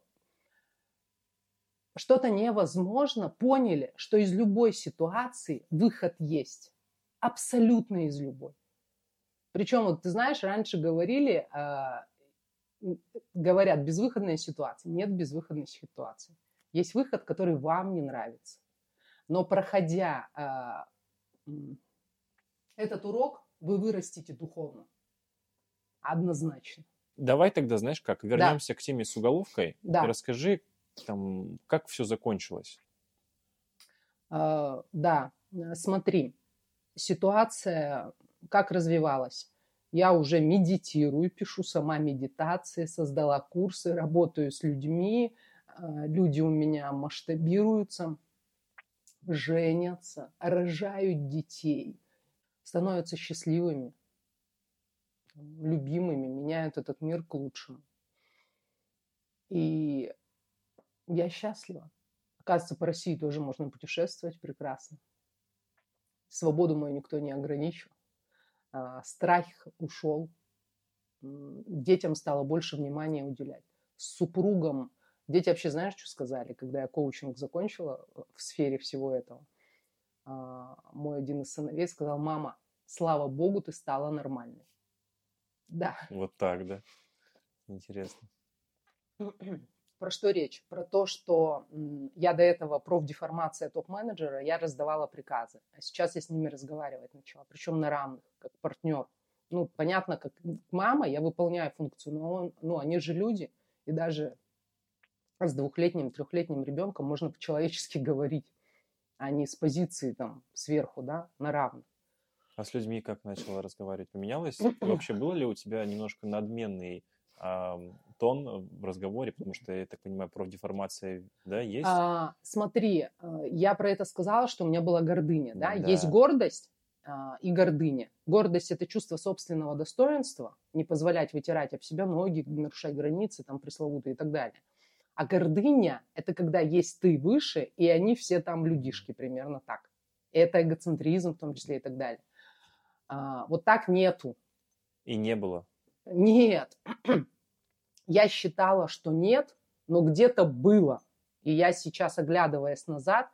что-то невозможно, поняли, что из любой ситуации выход есть, абсолютно из любой. Причем, вот ты знаешь, раньше говорили, э, говорят, безвыходная ситуация. Нет безвыходной ситуации. Есть выход, который вам не нравится. Но проходя э, этот урок, вы вырастите духовно. Однозначно. Давай тогда, знаешь как, вернемся да. к теме с уголовкой. Да. Расскажи, там, как все закончилось. Э, да, смотри, ситуация как развивалась. Я уже медитирую, пишу сама медитации, создала курсы, работаю с людьми, а, люди у меня масштабируются, женятся, рожают детей, становятся счастливыми, любимыми, меняют этот мир к лучшему. И я счастлива. Оказывается, по России тоже можно путешествовать прекрасно. Свободу мою никто не ограничил. А, страх ушел, детям стало больше внимания уделять. С супругом, дети вообще знаешь, что сказали, когда я коучинг закончила э, в сфере всего этого? А, мой один из сыновей сказал, мама, слава богу, ты стала нормальной. Да. Вот так, да? Интересно. Про что речь? Про то, что я до этого профдеформация топ-менеджера, я раздавала приказы. А сейчас я с ними разговаривать начала, причем на равных, как партнер. Ну, понятно, как мама, я выполняю функцию, но он, ну, они же люди, и даже с двухлетним, трехлетним ребенком можно по-человечески говорить, а не с позиции там сверху, да, на равных. А с людьми как начала разговаривать? Поменялось? Вообще было ли у тебя немножко надменный тон в разговоре, потому что, я так понимаю, профдеформация, да, есть? А, смотри, э, я про это сказала, что у меня была гордыня, да, да. есть гордость а, и гордыня. Гордость – это чувство собственного достоинства, не позволять вытирать об себя ноги, нарушать границы, там, пресловутые и так далее. А гордыня – это когда есть ты выше, и они все там людишки, примерно так. Это эгоцентризм в том числе и так далее. А, вот так нету. И не было. Нет. Я считала, что нет, но где-то было. И я сейчас, оглядываясь назад,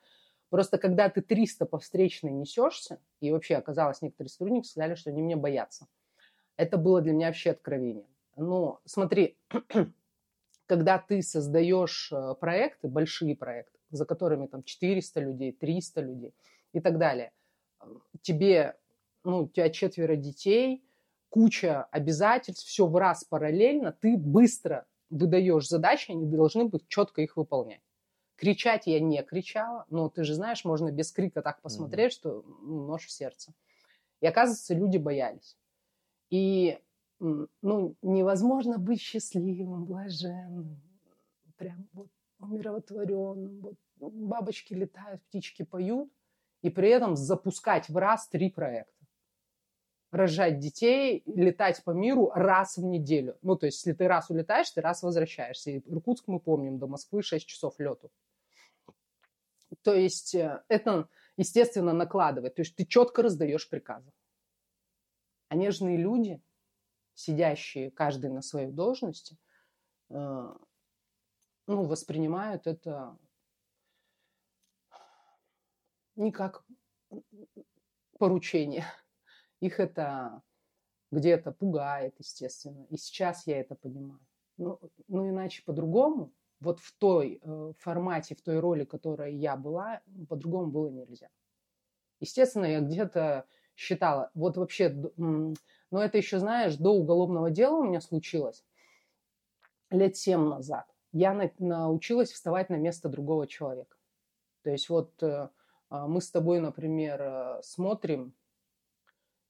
просто когда ты 300 по встречной несешься, и вообще оказалось, некоторые сотрудники сказали, что они меня боятся. Это было для меня вообще откровение. Но смотри, когда ты создаешь э, проекты, большие проекты, за которыми там 400 людей, 300 людей и так далее, тебе, ну, у тебя четверо детей, куча обязательств, все в раз параллельно, ты быстро выдаешь задачи, они должны быть четко их выполнять. Кричать я не кричала, но ты же знаешь, можно без крика так посмотреть, mm-hmm. что нож в сердце. И оказывается, люди боялись. И ну, невозможно быть счастливым, блаженным, прям вот умиротворенным. Вот бабочки летают, птички поют, и при этом запускать в раз три проекта. Рожать детей, летать по миру раз в неделю. Ну, то есть, если ты раз улетаешь, ты раз возвращаешься. И Иркутск, мы помним, до Москвы 6 часов лету. То есть, э, это, естественно, накладывает. То есть, ты четко раздаешь приказы. А нежные люди, сидящие каждый на своей должности, э, ну, воспринимают это не как поручение. Их это где-то пугает, естественно. И сейчас я это понимаю. Ну, ну иначе по-другому, вот в той э, формате, в той роли, которой я была, по-другому было нельзя. Естественно, я где-то считала, вот вообще, но это еще, знаешь, до уголовного дела у меня случилось лет семь назад. Я на, научилась вставать на место другого человека. То есть вот э, а, мы с тобой, например, э, смотрим,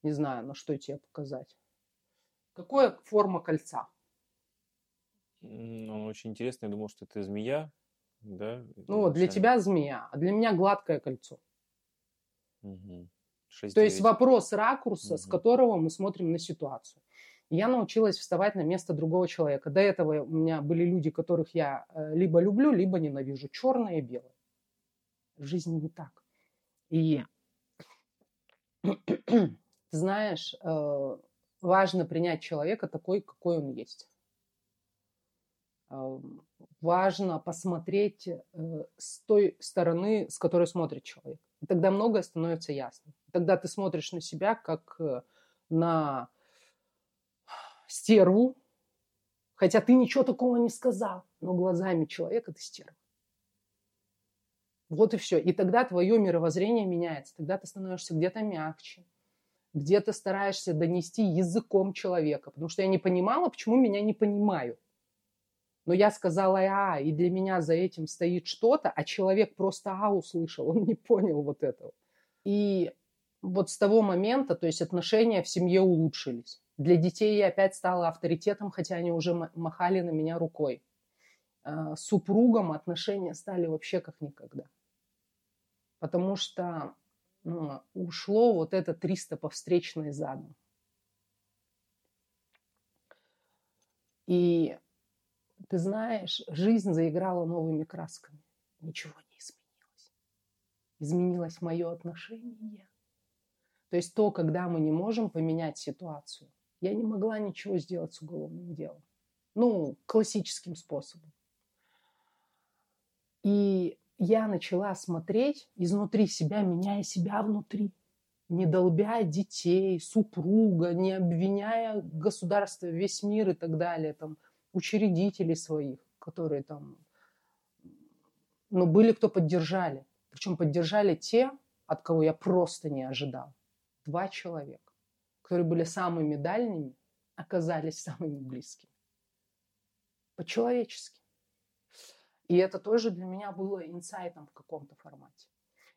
не знаю, на что тебе показать. Какая форма кольца? Ну, очень интересно. Я думал, что это змея, да? Ну, для тебя змея, а для меня гладкое кольцо. Угу. 6, То есть вопрос ракурса, угу. с которого мы смотрим на ситуацию. Я научилась вставать на место другого человека. До этого у меня были люди, которых я э, либо люблю, либо ненавижу. Черное и белое. В жизни не так. И знаешь, э, важно принять человека такой, какой он есть. Э, важно посмотреть с той стороны, с которой смотрит человек. И тогда многое становится ясно. Тогда ты смотришь на себя как на стерву, хотя ты ничего такого не сказал, но глазами человека ты стерва. Вот и все. И тогда твое мировоззрение меняется. Тогда ты становишься где-то мягче, где-то стараешься донести языком человека. Потому что я не понимала, почему меня не понимают. Но я сказала «а», и для меня за этим стоит что-то, а человек просто «а» услышал, он не понял вот этого. И вот с того момента, то есть отношения в семье улучшились. Для детей я опять стала авторитетом, хотя они уже махали на меня рукой. А, с супругом отношения стали вообще как никогда потому что ну, ушло вот это 300 по встречной задом. И ты знаешь, жизнь заиграла новыми красками. Ничего не изменилось. Изменилось мое отношение. То есть то, когда мы не можем поменять ситуацию. Я не могла ничего сделать с уголовным делом. Ну, классическим способом. И я начала смотреть изнутри себя, меняя себя внутри, не долбя детей, супруга, не обвиняя государство, весь мир и так далее, там, учредителей своих, которые там... Но были, кто поддержали. Причем поддержали те, от кого я просто не ожидал. Два человека, которые были самыми дальними, оказались самыми близкими. По-человечески. И это тоже для меня было инсайтом в каком-то формате.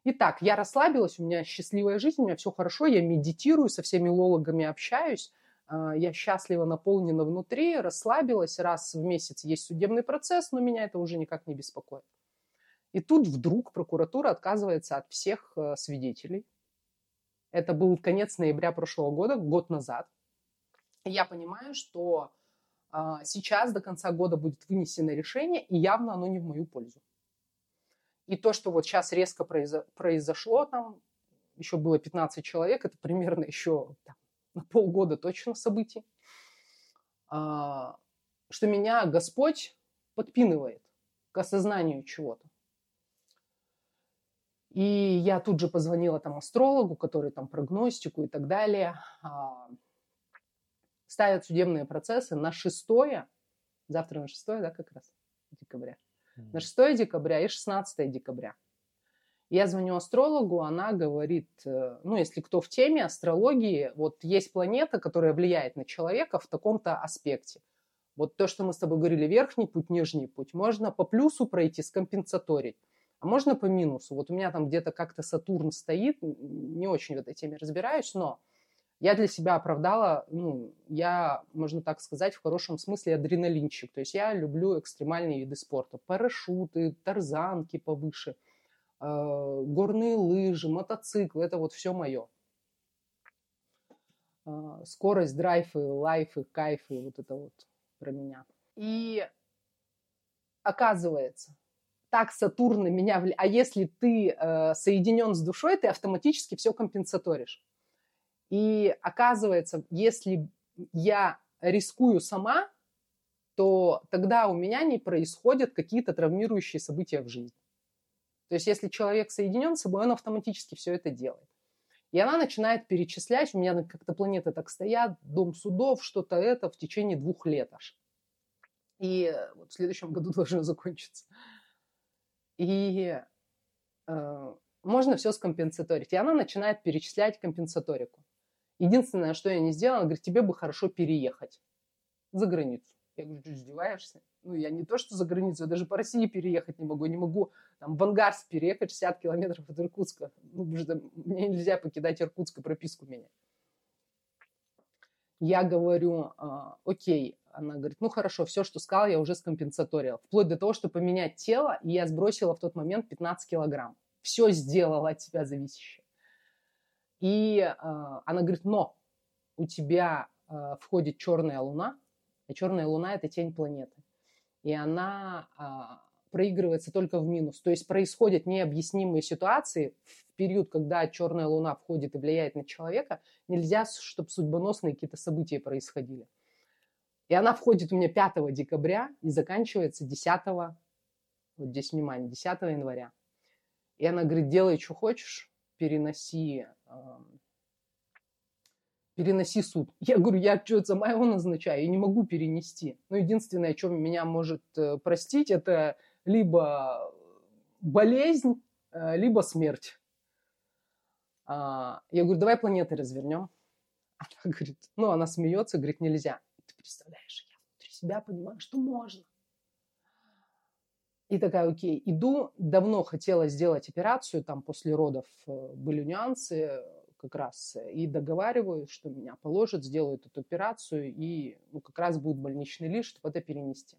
Итак, я расслабилась, у меня счастливая жизнь, у меня все хорошо, я медитирую, со всеми лологами общаюсь, я счастливо наполнена внутри, расслабилась, раз в месяц есть судебный процесс, но меня это уже никак не беспокоит. И тут вдруг прокуратура отказывается от всех э, свидетелей. Это был конец ноября прошлого года, год назад. я понимаю, что а, сейчас до конца года будет вынесено решение, и явно оно не в мою пользу. И то, что вот сейчас резко произошло, там еще было 15 человек, это примерно еще там, на полгода точно событий, а, что меня Господь подпинывает к осознанию чего-то. И я тут же позвонила там астрологу, который там прогностику и так далее. А, ставят судебные процессы на 6, завтра на 6, да, как раз, декабря, на 6 декабря и 16 декабря. Я звоню астрологу, она говорит, э, ну, если кто в теме астрологии, вот есть планета, которая влияет на человека в таком-то аспекте. Вот то, что мы с тобой говорили, верхний путь, нижний путь, можно по плюсу пройти, скомпенсаторить, а можно по минусу. Вот у меня там где-то как-то Сатурн стоит, не очень в этой теме разбираюсь, но я для себя оправдала, ну, я, можно так сказать, в хорошем смысле адреналинчик. То есть я люблю экстремальные виды спорта. Парашюты, тарзанки повыше – горные лыжи, мотоциклы, это вот все мое. А, скорость, драйфы, лайфы, кайфы, вот это вот про меня. И оказывается, так Сатурн на меня влияет. А если ты э, соединен с душой, ты автоматически все компенсаторишь. И оказывается, если я рискую сама, то тогда у меня не происходят какие-то травмирующие события в жизни. То есть если человек соединен с собой, он автоматически все это делает. И она начинает перечислять, у меня как-то планеты так стоят, дом судов, что-то это в течение двух лет аж. И вот в следующем году должно закончиться. И э, можно все скомпенсаторить. И она начинает перечислять компенсаторику. Единственное, что я не сделала, она говорит, тебе бы хорошо переехать за границу. Я говорю, ты издеваешься? Ну, я не то, что за границу, я даже по России переехать не могу. Не могу там, в Ангарск переехать 60 километров от Иркутска. Ну, потому что мне нельзя покидать Иркутск и прописку менять. Я говорю, а, окей. Она говорит, ну хорошо, все, что сказала, я уже скомпенсаторила. Вплоть до того, что поменять тело, и я сбросила в тот момент 15 килограмм. Все сделала от тебя зависящее. И э, она говорит, но у тебя э, входит черная луна, а черная луна – это тень планеты. И она а, проигрывается только в минус. То есть происходят необъяснимые ситуации в период, когда черная луна входит и влияет на человека. Нельзя, чтобы судьбоносные какие-то события происходили. И она входит у меня 5 декабря и заканчивается 10, вот здесь внимание, 10 января. И она говорит, делай, что хочешь, переноси переноси суд. Я говорю, я что, сама его назначаю, я не могу перенести. Но единственное, что меня может э, простить, это либо болезнь, э, либо смерть. А, я говорю, давай планеты развернем. Она говорит, ну, она смеется, говорит, нельзя. Ты представляешь, я внутри себя понимаю, что можно. И такая, окей, иду, давно хотела сделать операцию, там после родов э, были нюансы, как раз э, и договариваюсь, что меня положат, сделают эту операцию, и ну, как раз будет больничный лист, чтобы это перенести.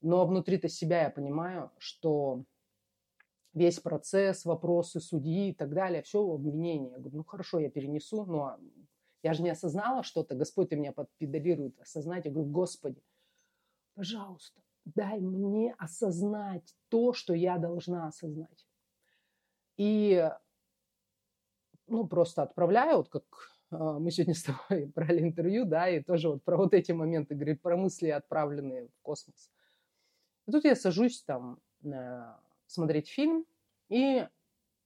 Но внутри-то себя я понимаю, что весь процесс, вопросы судьи и так далее, все в обвинении. Я говорю, ну хорошо, я перенесу, но я же не осознала что-то, Господь ты меня подпедалирует осознать. Я говорю, Господи, пожалуйста, дай мне осознать то, что я должна осознать. И ну, просто отправляю, вот как а, мы сегодня с тобой брали интервью, да, и тоже вот про вот эти моменты, говорит, про мысли, отправленные в космос. И тут я сажусь там смотреть фильм, и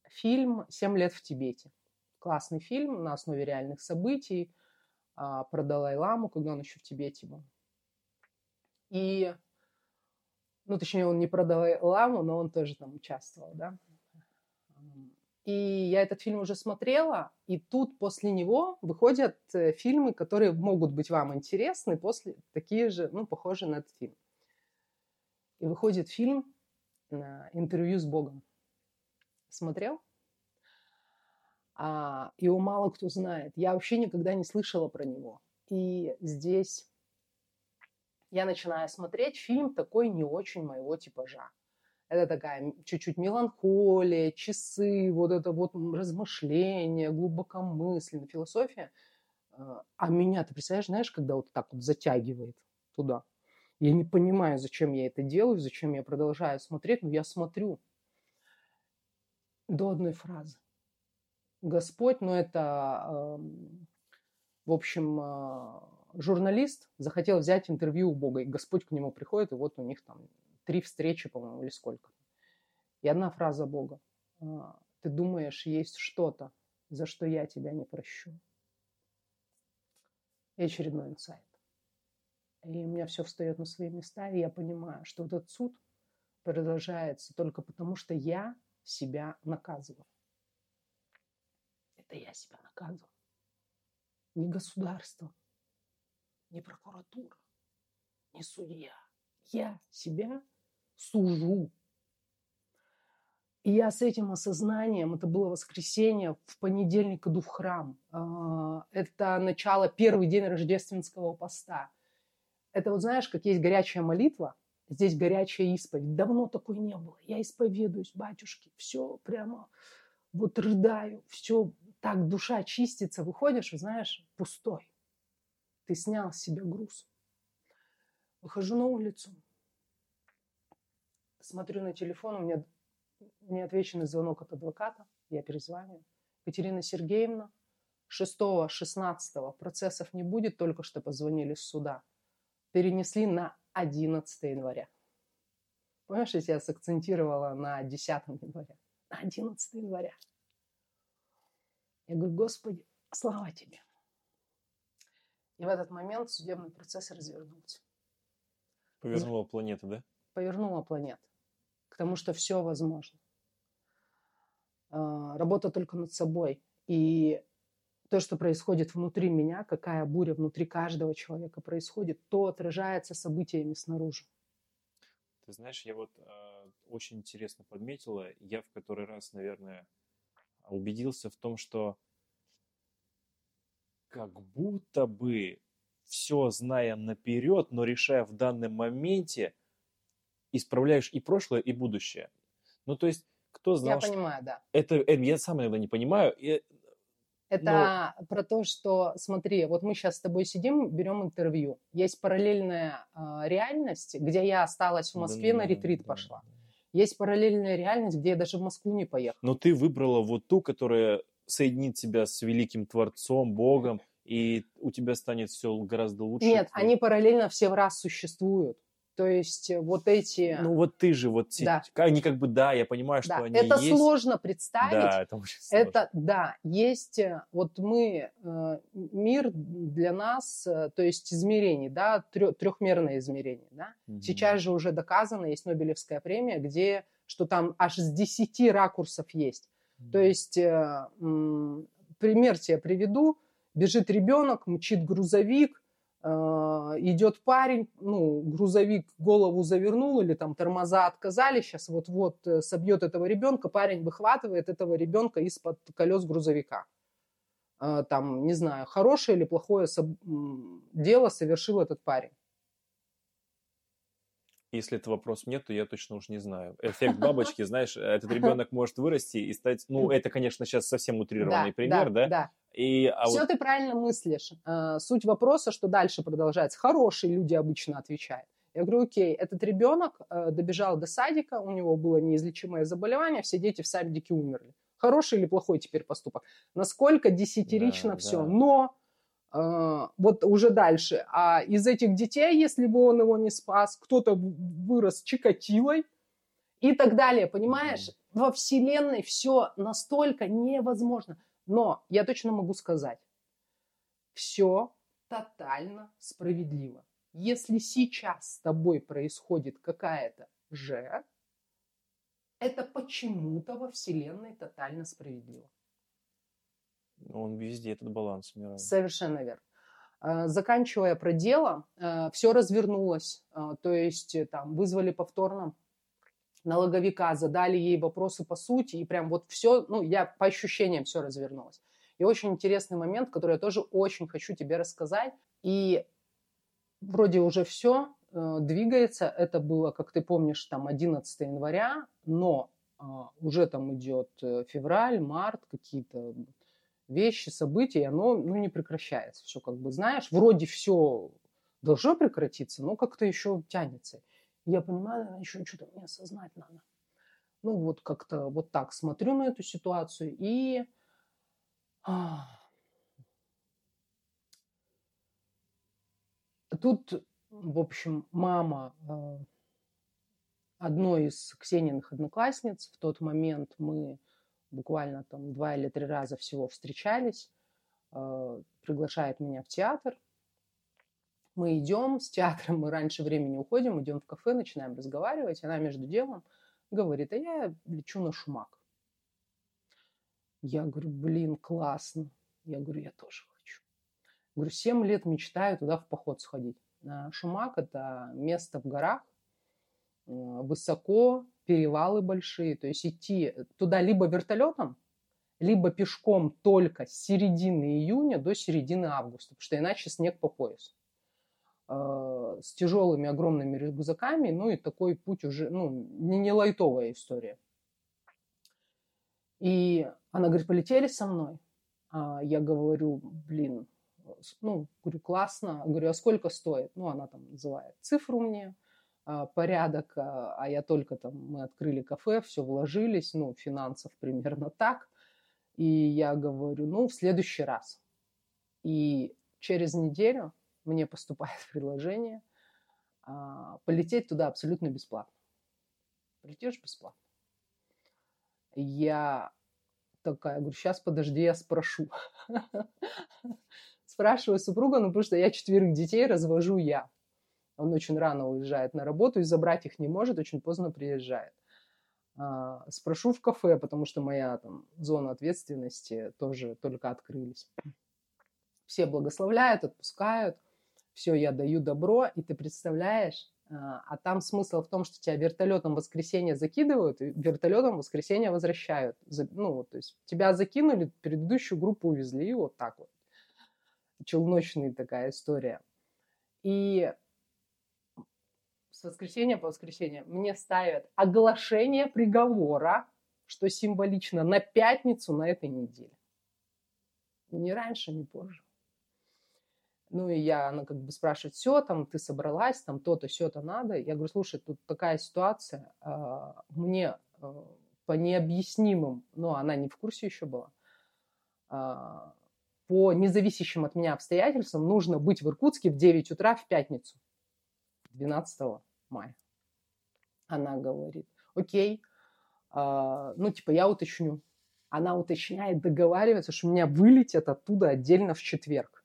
фильм «Семь лет в Тибете». Классный фильм на основе реальных событий а, про Далай-Ламу, когда он еще в Тибете был. И, ну, точнее, он не про Далай-Ламу, но он тоже там участвовал, да. И я этот фильм уже смотрела, и тут после него выходят э, фильмы, которые могут быть вам интересны, после такие же, ну, похожие на этот фильм. И выходит фильм «Интервью с Богом». Смотрел? А, его мало кто знает. Я вообще никогда не слышала про него. И здесь я начинаю смотреть фильм такой не очень моего типажа. Это такая чуть-чуть меланхолия, часы, вот это вот размышление, глубокомыслие, философия. А, а меня, ты представляешь, знаешь, когда вот так вот затягивает туда. Я не понимаю, зачем я это делаю, зачем я продолжаю смотреть, но я смотрю до одной фразы. Господь, ну это, в общем, а, журналист захотел взять интервью у Бога, и Господь к нему приходит, и вот у них там три встречи, по-моему, или сколько. И одна фраза Бога. «А, Ты думаешь, есть что-то, за что я тебя не прощу. И очередной инсайт. И у меня все встает на свои места, и я понимаю, что этот суд продолжается только потому, что я себя наказываю. Это я себя наказываю. Не государство, не прокуратура, не судья. Я себя сужу. И я с этим осознанием, это было воскресенье, в понедельник иду в храм. А, это начало, первый день рождественского поста. Это вот знаешь, как есть горячая молитва, здесь горячая исповедь. Давно такой не было. Я исповедуюсь, батюшки, все прямо вот рыдаю, все так душа чистится, выходишь, знаешь, пустой. Ты снял с себя груз. Выхожу на улицу, смотрю на телефон, у меня неотвеченный звонок от адвоката, я перезваниваю. Екатерина Сергеевна, 6-16 процессов не будет, только что позвонили с суда. Перенесли на 11 января. Понимаешь, если я сакцентировала на 10 января. На 11 января. Я говорю, Господи, слава Тебе. И в этот момент судебный процесс развернулся. Повернула планета, да? Повернула планета. К тому, что все возможно. А, работа только над собой. И то, что происходит внутри меня, какая буря внутри каждого человека происходит, то отражается событиями снаружи. Ты знаешь, я вот э, очень интересно подметила, я в который раз, наверное, убедился в том, что как будто бы все зная наперед, но решая в данном моменте, исправляешь и прошлое, и будущее. Ну, то есть, кто знал, Я понимаю, да. Это, это я сам иногда не понимаю. И, это но... про то, что, смотри, вот мы сейчас с тобой сидим, берем интервью. Есть параллельная э, реальность, где я осталась в Москве, да, на ретрит да, пошла. Да. Есть параллельная реальность, где я даже в Москву не поехала. Но ты выбрала вот ту, которая соединит тебя с великим Творцом, Богом, и у тебя станет все гораздо лучше. Нет, они параллельно все в раз существуют. То есть э, вот эти... Ну вот ты же вот... Да. Они как бы, да, я понимаю, что да. они Это есть. сложно представить. Да, это очень сложно. Это, да, есть... Э, вот мы... Э, мир для нас, то есть измерений, да, трехмерное измерение, да. Угу. Сейчас же уже доказано, есть Нобелевская премия, где что там аж с 10 ракурсов есть. Угу. То есть пример тебе приведу. Бежит ребенок, мчит грузовик, идет парень, ну, грузовик голову завернул или там тормоза отказали, сейчас вот-вот э, собьет этого ребенка, парень выхватывает этого ребенка из-под колес грузовика. А, там, не знаю, хорошее или плохое дело совершил этот парень. Если этот вопрос нет, то я точно уж не знаю. Эффект бабочки, знаешь, этот ребенок может вырасти и стать, ну, это, конечно, сейчас совсем утрированный да, пример, да? Да, И, а Все вот... ты правильно мыслишь. А, суть вопроса, что дальше продолжается. Хорошие люди обычно отвечают. Я говорю, окей, этот ребенок э, добежал до садика, у него было неизлечимое заболевание, все дети в садике умерли. Хороший или плохой теперь поступок? Насколько десятирично да, все. Да. Но а, вот уже дальше. А из этих детей, если бы он его не спас, кто-то вырос Чикатилой и так далее. Понимаешь, mm-hmm. во Вселенной все настолько невозможно. Но я точно могу сказать, все тотально справедливо. Если сейчас с тобой происходит какая-то же, это почему-то во Вселенной тотально справедливо. Он везде этот баланс мировой. Совершенно верно. А, заканчивая про дело, а, все развернулось, а, то есть э, там вызвали повторно налоговика, задали ей вопросы по сути, и прям вот все, ну, я по ощущениям все развернулось. И очень интересный момент, который я тоже очень хочу тебе рассказать. И вроде уже все э, двигается. Это было, как ты помнишь, там 11 января, но э, уже там идет э, февраль, март, какие-то вещи, события, и оно ну, не прекращается. Все как бы, знаешь, вроде все должно прекратиться, но как-то еще тянется. Я понимаю, наверное, еще что-то мне осознать надо. Ну, вот как-то вот так смотрю на эту ситуацию и... Тут, в общем, мама э, одной из Ксениных одноклассниц, в тот момент мы буквально там два или три раза всего встречались, э, приглашает меня в театр, Мы идем с театром, мы раньше времени уходим, идем в кафе, начинаем разговаривать. Она между делом говорит, а я лечу на Шумак. Я говорю, блин, классно. Я говорю, я тоже хочу. Говорю, семь лет мечтаю туда в поход сходить. Шумак – это место в горах, э, высоко, перевалы большие. То есть идти туда либо вертолетом, либо пешком только с середины июня до середины августа, потому что иначе снег по пояс. Э, с тяжелыми огромными рюкзаками, ну и такой путь уже, ну, не, не лайтовая история. И она говорит, полетели со мной? А я говорю, блин, ну, говорю, классно. Говорю, а сколько стоит? Ну, она там называет цифру мне, а, порядок, а, а я только там, мы открыли кафе, все вложились, ну, финансов примерно так. И я говорю, ну, в следующий раз. И через неделю мне поступает предложение а, полететь туда абсолютно бесплатно. Полетишь бесплатно. Я такая, говорю, сейчас подожди, я спрошу. Спрашиваю супруга, ну потому что я четверых детей развожу я. Он очень рано уезжает на работу и забрать их не может, очень поздно приезжает. А, спрошу в кафе, потому что моя там зона ответственности тоже только открылись. Все благословляют, отпускают, все, я даю добро, и ты представляешь, а, а там смысл в том, что тебя вертолетом в воскресенье закидывают, и вертолетом в воскресенье возвращают. Ну, то есть тебя закинули, предыдущую группу увезли, и вот так вот. Челночная такая история. И с воскресенья по воскресенье мне ставят оглашение приговора, что символично, на пятницу на этой неделе. Ни раньше, ни позже. Ну и я, она как бы спрашивает, все, там, ты собралась, там, то-то, все-то надо. Я говорю, слушай, тут такая ситуация, а, мне а, по необъяснимым, ну, она не в курсе еще была, а, по независящим от меня обстоятельствам нужно быть в Иркутске в 9 утра в пятницу, 12 мая. Она говорит, окей, ну, типа, я уточню. Она уточняет, договаривается, что меня вылетят оттуда отдельно в четверг.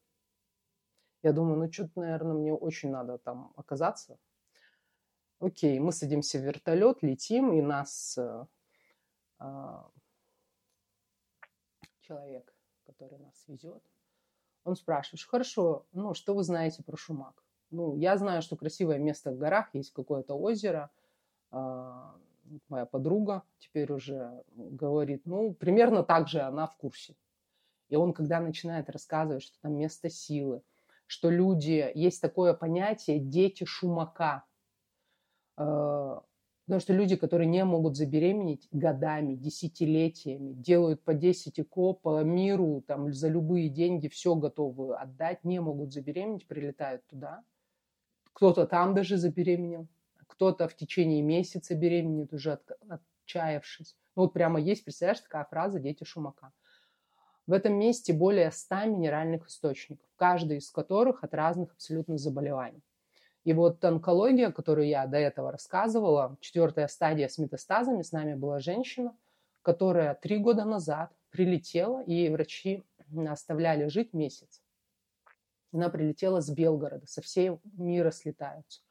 Я думаю, ну что-то, наверное, мне очень надо там оказаться. Окей, мы садимся в вертолет, летим, и нас э, э, человек, который нас везет, он спрашивает, хорошо, ну что вы знаете про Шумак? Ну, я знаю, что красивое место в горах, есть какое-то озеро. Э, моя подруга теперь уже говорит, ну, примерно так же она в курсе. И он, когда начинает рассказывать, что там место силы, что люди, есть такое понятие «дети шумака». Э, потому что люди, которые не могут забеременеть годами, десятилетиями, делают по 10 ЭКО по миру, там за любые деньги все готовы отдать, не могут забеременеть, прилетают туда. Кто-то там даже забеременел, кто-то в течение месяца беременеет, уже отчаявшись. Ну вот прямо есть, представляешь, такая фраза «дети шумака». В этом месте более 100 минеральных источников, каждый из которых от разных абсолютно заболеваний. И вот онкология, которую я до этого рассказывала, четвертая стадия с метастазами, с нами была женщина, которая три года назад прилетела, и врачи оставляли жить месяц. Она прилетела с Белгорода, со всей мира слетаются.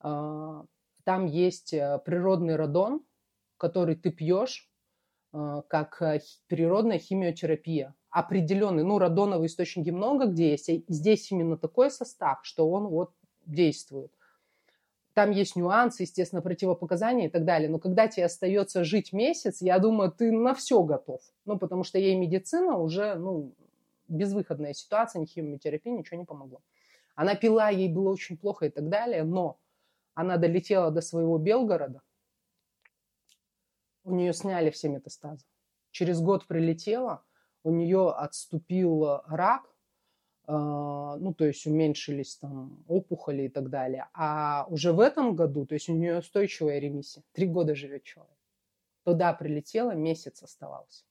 А, там есть э, природный радон, который ты пьешь, как э, природная химиотерапия. Определенный, ну, радоновые источники много где есть, и здесь именно такой состав, что он вот действует. Там есть нюансы, естественно, противопоказания и так далее. Но когда тебе остается жить месяц, я думаю, ты на все готов. Ну, потому что ей медицина уже, ну, безвыходная ситуация, ни химиотерапия, ничего не помогло. Она пила, ей было очень плохо и так далее, но она долетела до своего Белгорода, у нее сняли все метастазы. Через год прилетела, у нее отступил рак, э, ну, то есть уменьшились там опухоли и так далее. А уже в этом году, то есть у нее устойчивая ремиссия, три года живет человек. Туда прилетела, месяц оставался.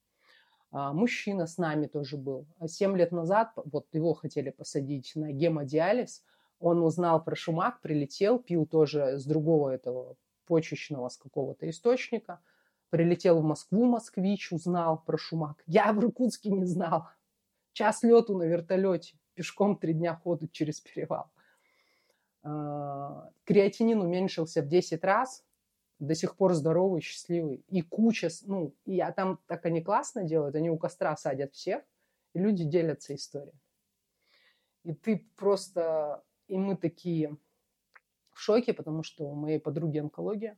А, мужчина с нами тоже был. Семь лет назад, вот его хотели посадить на гемодиализ, он узнал про шумак, прилетел, пил тоже с другого этого почечного, с какого-то источника – Прилетел в Москву москвич, узнал про Шумак. Я в Иркутске не знал. Час лету на вертолете, пешком три дня ходу через перевал. А, креатинин уменьшился в 10 раз, до сих пор здоровый, счастливый. И куча, ну, а там так они классно делают, они у костра садят всех, и люди делятся историей. И ты просто, и мы такие в шоке, потому что у моей подруги онкология,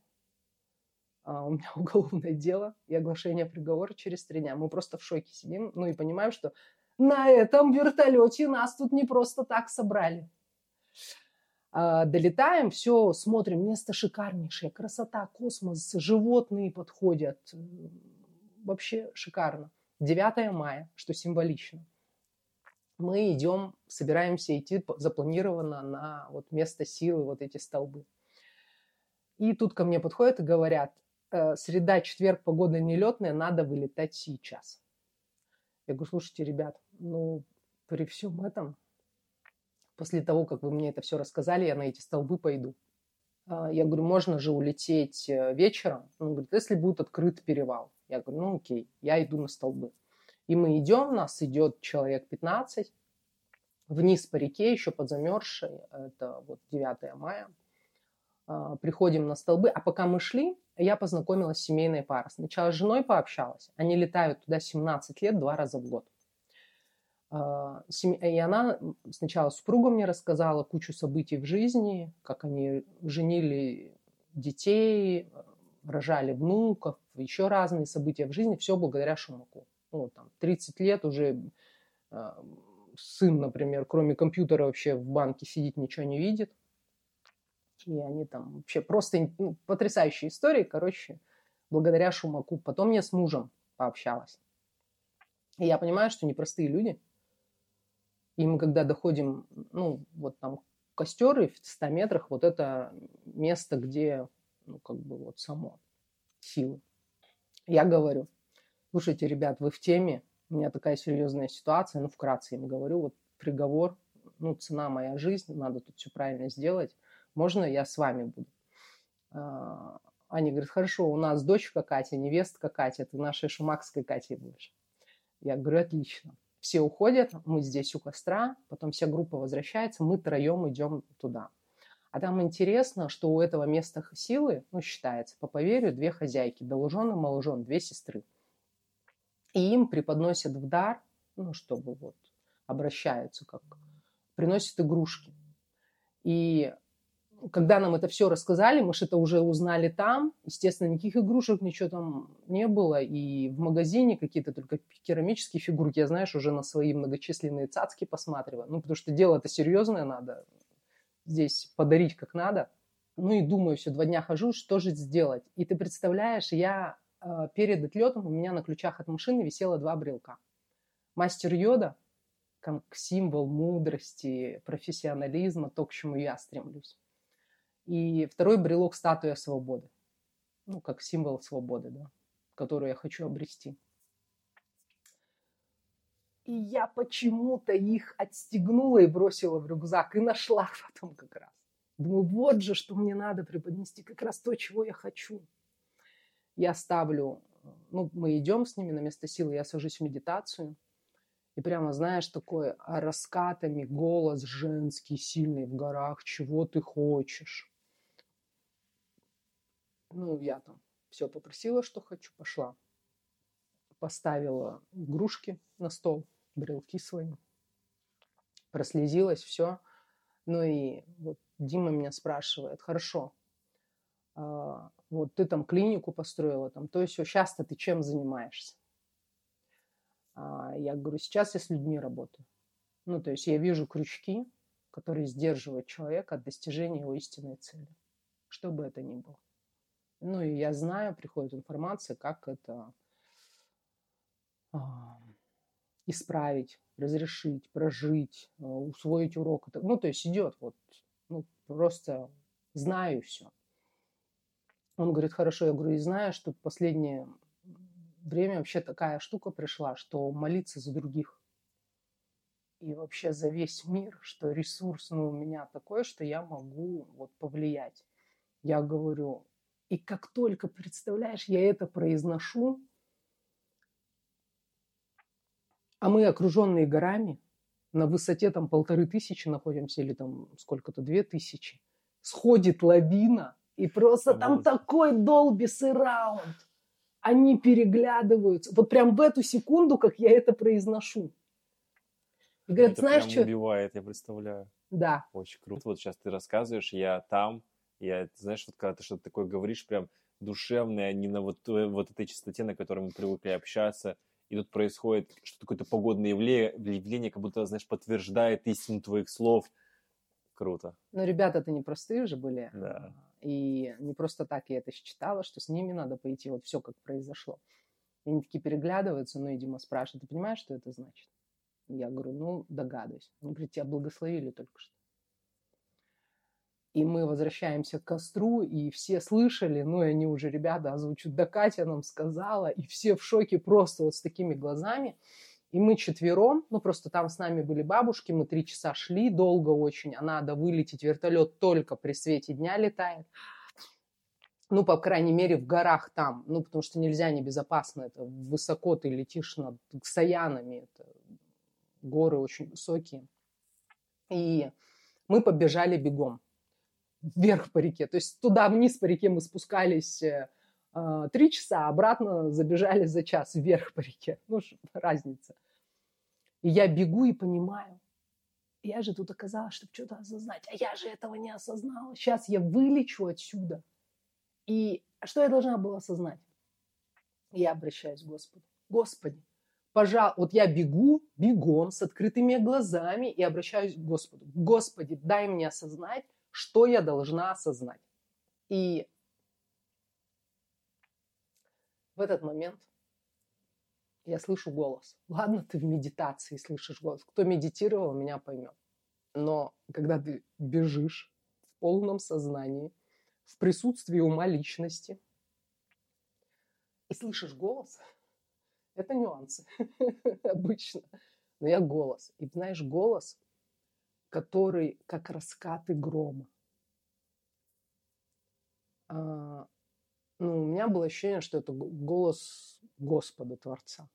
а у меня уголовное дело и оглашение приговора через три дня. Мы просто в шоке сидим, ну и понимаем, что на этом вертолете нас тут не просто так собрали. А, долетаем, все, смотрим, место шикарнейшее, красота, космос, животные подходят. Вообще шикарно. 9 мая, что символично. Мы идем, собираемся идти запланированно на вот место силы, вот эти столбы. И тут ко мне подходят и говорят, э, среда, четверг, погода нелетная, надо вылетать сейчас. Я говорю, слушайте, ребят, ну, при всем этом после того, как вы мне это все рассказали, я на эти столбы пойду. А, я говорю, можно же улететь э, вечером? Он говорит, если будет открыт перевал. Я говорю, ну окей, я иду на столбы. И мы идем, нас идет человек 15, вниз по реке, еще подзамерзшей, это вот 9 мая. А, приходим на столбы, а пока мы шли, я познакомилась с семейной парой. Сначала с женой пообщалась, они летают туда 17 лет, два раза в год. А, и она сначала супруга мне рассказала кучу событий в жизни, как они женили детей, рожали внуков, еще разные события в жизни, все благодаря Шумаку. Ну, там, 30 лет уже а, сын, например, кроме компьютера вообще в банке сидит, ничего не видит. И они там вообще просто ну, потрясающие истории, короче, благодаря Шумаку. Потом я с мужем пообщалась. И я понимаю, что непростые люди – и мы когда доходим, ну, вот там костер и в 100 метрах вот это место, где, ну, как бы вот само силы. Я говорю, слушайте, ребят, вы в теме, у меня такая серьезная ситуация, ну, вкратце им говорю, вот приговор, ну, цена моя жизнь, надо тут все правильно сделать, можно я с вами буду? А, они говорят, хорошо, у нас дочка Катя, невестка Катя, ты нашей шумакской Катей будешь. Я говорю, отлично все уходят, мы здесь у костра, потом вся группа возвращается, мы троем идем туда. А там интересно, что у этого места силы, ну, считается, по поверью, две хозяйки, Долужон и Маложон, две сестры. И им преподносят в дар, ну, чтобы вот обращаются как, приносят игрушки. И когда нам это все рассказали, мы же это уже узнали там. Естественно, никаких игрушек, ничего там не было. И в магазине какие-то только керамические фигурки. Я, знаешь, уже на свои многочисленные цацки посматриваю. Ну, потому что дело это серьезное, надо здесь подарить как надо. Ну и думаю, все, два дня хожу, что же сделать? И ты представляешь, я э, перед отлетом у меня на ключах от машины висело два брелка. Мастер Йода, как символ мудрости, профессионализма, то, к чему я стремлюсь. И второй брелок статуя свободы. Ну, как символ свободы, да, которую я хочу обрести. И я почему-то их отстегнула и бросила в рюкзак, и нашла потом как раз. Думаю, вот же, что мне надо преподнести, как раз то, чего я хочу. Я ставлю, ну, мы идем с ними на место силы, я сажусь в медитацию – и прямо, знаешь, такой раскатами голос женский, сильный в горах, чего ты хочешь. Ну, я там все попросила, что хочу, пошла. Поставила игрушки на стол, брелки свои. Прослезилась, все. Ну и вот Дима меня спрашивает, хорошо, а, вот ты там клинику построила, там, то есть сейчас-то ты чем занимаешься? А, я говорю, сейчас я с людьми работаю. Ну, то есть я вижу крючки, которые сдерживают человека от достижения его истинной цели, что бы это ни было. Ну, и я знаю, приходит информация, как это а, исправить, разрешить, прожить, а, усвоить урок. Ну, то есть идет вот, ну, просто знаю все. Он говорит, хорошо, я говорю, и знаю, что последнее время вообще такая штука пришла, что молиться за других и вообще за весь мир, что ресурс ну, у меня такой, что я могу вот повлиять. Я говорю, и как только, представляешь, я это произношу, а мы окруженные горами, на высоте там полторы тысячи находимся или там сколько-то, две тысячи. Сходит лавина, и просто там такой долби раунд. Они переглядываются. Вот прям в эту секунду, как я это произношу. И говорят, это знаешь, прям что... убивает, я представляю. Да. Очень круто. Вот сейчас ты рассказываешь, я там, я, знаешь, вот когда ты что-то такое говоришь, прям душевное, а не на вот, вот этой частоте, на которой мы привыкли общаться, и тут происходит что-то какое-то погодное явление, явление, как будто, знаешь, подтверждает истину твоих слов. Круто. Но ребята-то не простые же были. Да. И не просто так я это считала, что с ними надо пойти, вот все как произошло. И они такие переглядываются, ну и Дима спрашивает, ты понимаешь, что это значит? Я говорю, ну, догадываюсь. Он говорит, тебя благословили только что. И мы возвращаемся к костру, и все слышали, ну, и они уже, ребята, озвучат, да Катя нам сказала, и все в шоке просто вот с такими глазами. И мы четвером, ну, просто там с нами были бабушки, мы три часа шли, долго очень, а надо вылететь, вертолет только при свете дня летает. Ну, по крайней мере, в горах там, ну, потому что нельзя небезопасно, это высоко ты летишь над Саянами, это горы очень высокие. И мы побежали бегом вверх по реке. То есть туда-вниз по реке мы спускались э, а, три часа, обратно забежали за час вверх по реке. Ну, разница. И я бегу и понимаю, я же тут оказалась, чтобы что-то осознать, а я же этого не осознала. Сейчас я вылечу отсюда. И что я должна была осознать? Я обращаюсь к Господу. Господи, пожалуйста, вот я бегу бегом с открытыми глазами и обращаюсь к Господу. Господи, дай мне осознать, что я должна осознать. И в этот момент я слышу голос. Ладно, ты в медитации слышишь голос. Кто медитировал, меня поймет. Но когда ты бежишь в полном сознании, в присутствии ума личности, и слышишь голос, это нюансы обычно. Но я голос. И знаешь, голос, который как раскаты грома. А, ну, у меня было ощущение, что это голос Господа Творца.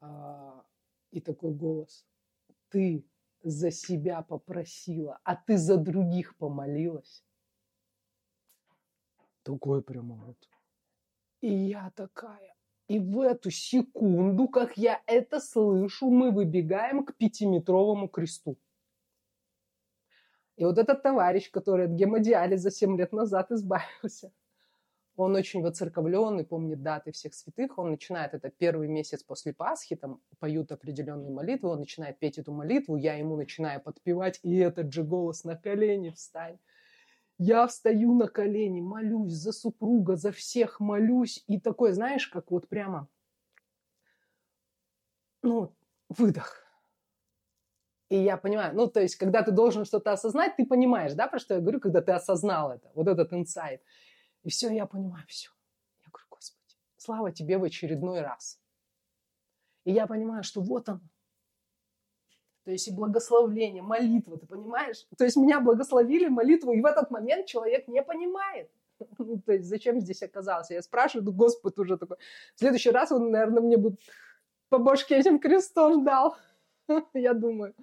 А, и такой голос. Ты за себя попросила, а ты за других помолилась. Такой прямо вот. И я такая. И в эту секунду, как я это слышу, мы выбегаем к пятиметровому кресту. И вот этот товарищ, который от гемодиализа 7 лет назад избавился, он очень воцерковленный, помнит даты всех святых, он начинает это первый месяц после Пасхи, там поют определенные молитвы, он начинает петь эту молитву, я ему начинаю подпевать, и этот же голос на колени встань. Я встаю на колени, молюсь за супруга, за всех молюсь, и такой, знаешь, как вот прямо, ну, выдох. И я понимаю, ну, то есть, когда ты должен что-то осознать, ты понимаешь, да, про что я говорю, когда ты осознал это, вот этот инсайт. И все, я понимаю, все. Я говорю, Господи, слава тебе в очередной раз. И я понимаю, что вот он. То есть и благословление, молитва, ты понимаешь? То есть меня благословили молитву, и в этот момент человек не понимает. Ну, то есть зачем здесь оказался? Я спрашиваю, ну, Господь уже такой. В следующий раз он, наверное, мне бы по башке этим крестом дал. я думаю.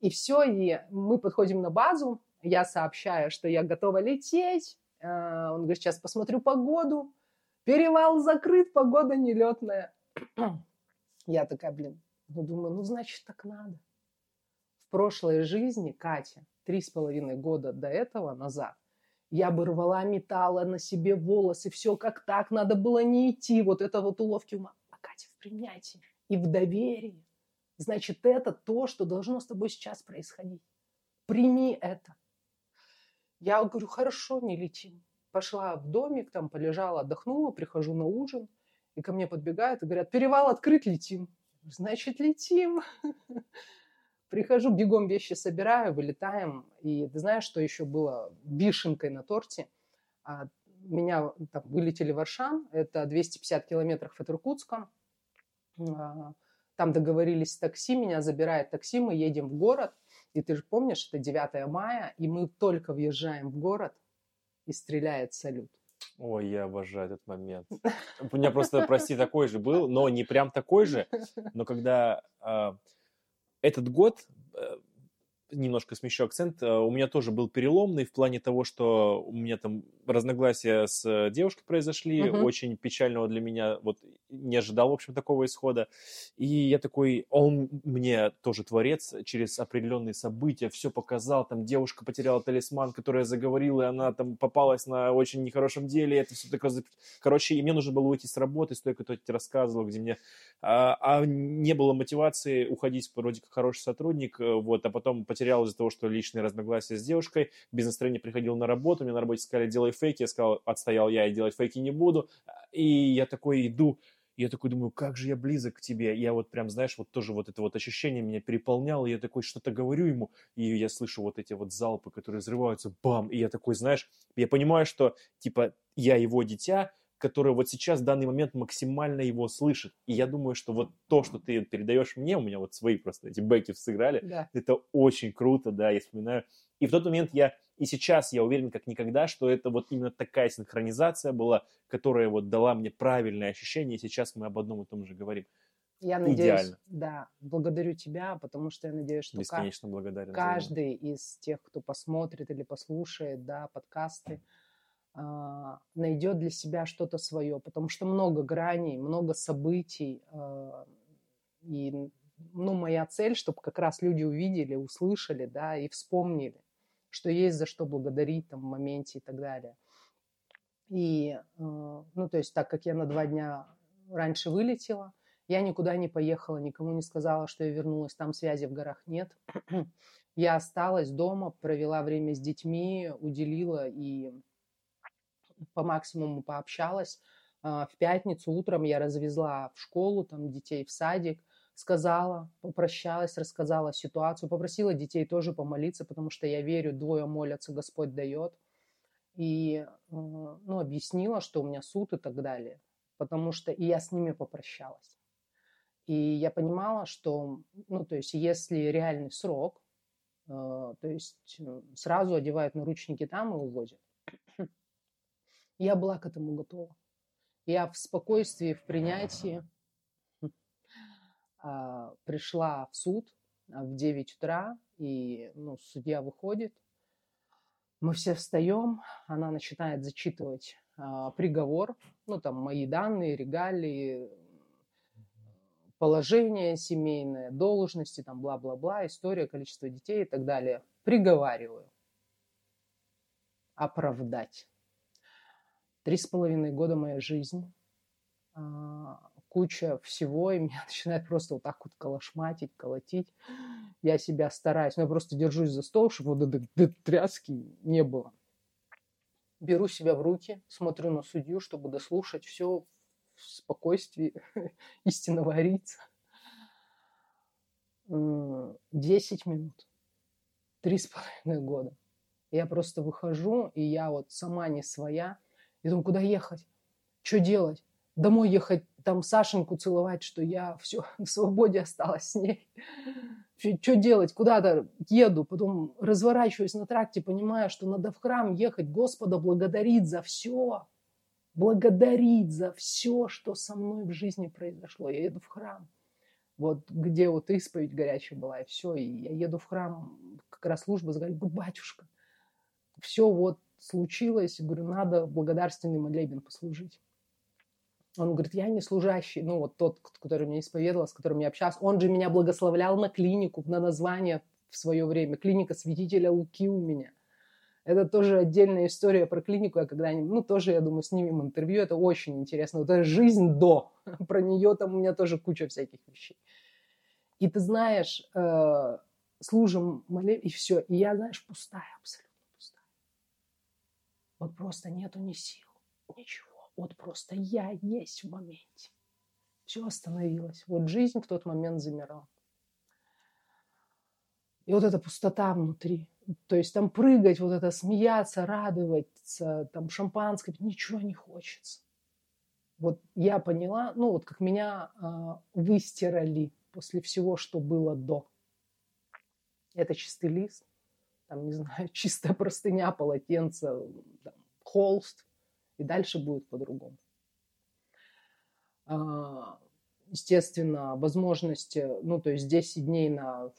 И все, и мы подходим на базу, я сообщаю, что я готова лететь. А, он говорит, сейчас посмотрю погоду. Перевал закрыт, погода нелетная. Я такая, блин, ну думаю, ну значит так надо. В прошлой жизни Катя, три с половиной года до этого назад, я бы рвала металла на себе волосы, все как так, надо было не идти, вот это вот уловки ума. А Катя в принятии и в доверии. Значит, это то, что должно с тобой сейчас происходить. Прими это. Я говорю, хорошо, не летим. Пошла в домик, там полежала, отдохнула, прихожу на ужин, и ко мне подбегают и говорят, перевал открыт, летим. Значит, летим. Прихожу, бегом вещи собираю, вылетаем. И ты знаешь, что еще было вишенкой на торте? А, меня там, вылетели в Аршан, это 250 километров от Иркутска. Там договорились с такси, меня забирает такси, мы едем в город. И ты же помнишь, это 9 мая, и мы только въезжаем в город, и стреляет салют. Ой, я обожаю этот момент. У меня просто, прости, такой же был, но не прям такой же. Но когда э, этот год э, немножко смещу акцент, э, у меня тоже был переломный в плане того, что у меня там разногласия с девушкой произошли, угу. очень печального для меня, вот не ожидал, в общем, такого исхода. И я такой, он мне тоже творец, через определенные события все показал, там девушка потеряла талисман, которая заговорила, и она там попалась на очень нехорошем деле, это все такое... Короче, и мне нужно было уйти с работы, столько кто тебе рассказывал, где мне... А, а не было мотивации уходить вроде как хороший сотрудник, э, вот, а потом потерял из-за того, что личные разногласия с девушкой, без настроения приходил на работу, мне на работе сказали, делай фейки, я сказал, отстоял я и делать фейки не буду, и я такой иду, и я такой думаю, как же я близок к тебе. Я вот прям, знаешь, вот тоже вот это вот ощущение меня переполняло. Я такой что-то говорю ему, и я слышу вот эти вот залпы, которые взрываются, бам. И я такой, знаешь, я понимаю, что типа я его дитя, которое вот сейчас в данный момент максимально его слышит. И я думаю, что вот то, что ты передаешь мне, у меня вот свои просто эти бэки сыграли, да. это очень круто, да, я вспоминаю. И в тот момент я и сейчас я уверен как никогда, что это вот именно такая синхронизация была, которая вот дала мне правильное ощущение, и сейчас мы об одном и том же говорим. Я надеюсь, Идеально. да, благодарю тебя, потому что я надеюсь, что Бесконечно благодарен каждый из тех, кто посмотрит или послушает, да, подкасты, э, найдет для себя что-то свое, потому что много граней, много событий, э, и ну, моя цель, чтобы как раз люди увидели, услышали, да, и вспомнили что есть за что благодарить там в моменте и так далее. И, э, ну, то есть, так как я на два дня раньше вылетела, я никуда не поехала, никому не сказала, что я вернулась, там связи в горах нет. Я осталась дома, провела время с детьми, уделила и по максимуму пообщалась. А, в пятницу утром я развезла в школу там детей в садик, сказала, попрощалась, рассказала ситуацию, попросила детей тоже помолиться, потому что я верю, двое молятся, Господь дает. И э, ну, объяснила, что у меня суд и так далее. Потому что и я с ними попрощалась. И я понимала, что, ну, то есть, если реальный срок, э, то есть э, сразу одевают наручники там и увозят. Я была к этому готова. Я в спокойствии, в принятии пришла в суд а, в 9 утра, и ну, судья выходит, мы все встаем, она начинает зачитывать а, приговор, ну там мои данные, регалии, положение семейное, должности, там бла-бла-бла, история, количество детей и так далее. Приговариваю. Оправдать. Три с половиной года моя жизнь куча всего, и меня начинает просто вот так вот колошматить, колотить. Я себя стараюсь, но я просто держусь за стол, чтобы вот этой тряски не было. Беру себя в руки, смотрю на судью, чтобы дослушать все в спокойствии истинного арица. Десять минут. Три с половиной года. Я просто выхожу, и я вот сама не своя. И думаю, куда ехать? Что делать? Домой ехать там Сашеньку целовать, что я все в свободе осталась с ней. Что делать? Куда-то еду, потом разворачиваюсь на тракте, понимая, что надо в храм ехать, Господа благодарить за все. Благодарить за все, что со мной в жизни произошло. Я еду в храм. Вот где вот исповедь горячая была, и все. И я еду в храм, как раз служба, говорю, батюшка, все вот случилось, говорю, надо благодарственный молебен послужить. Он говорит, я не служащий, ну вот тот, который меня исповедовал, с которым я общался, он же меня благословлял на клинику, на название в свое время, клиника святителя Луки у меня. Это тоже отдельная история про клинику, я когда-нибудь, ну тоже, я думаю, снимем интервью, это очень интересно. Вот это жизнь до, про нее там у меня тоже куча всяких вещей. И ты знаешь, э, служим, молим, и все. И я, знаешь, пустая, абсолютно пустая. Вот просто нету ни сил, ничего. Вот просто я есть в моменте. Все остановилось. Вот жизнь в тот момент замирала. И вот эта пустота внутри. То есть там прыгать, вот это смеяться, радоваться, там шампанское, ничего не хочется. Вот я поняла, ну вот как меня э, выстирали после всего, что было до. Это чистый лист, там, не знаю, чистая простыня, полотенце, там, холст – и дальше будет по-другому. А, естественно, возможность, ну, то есть 10 дней на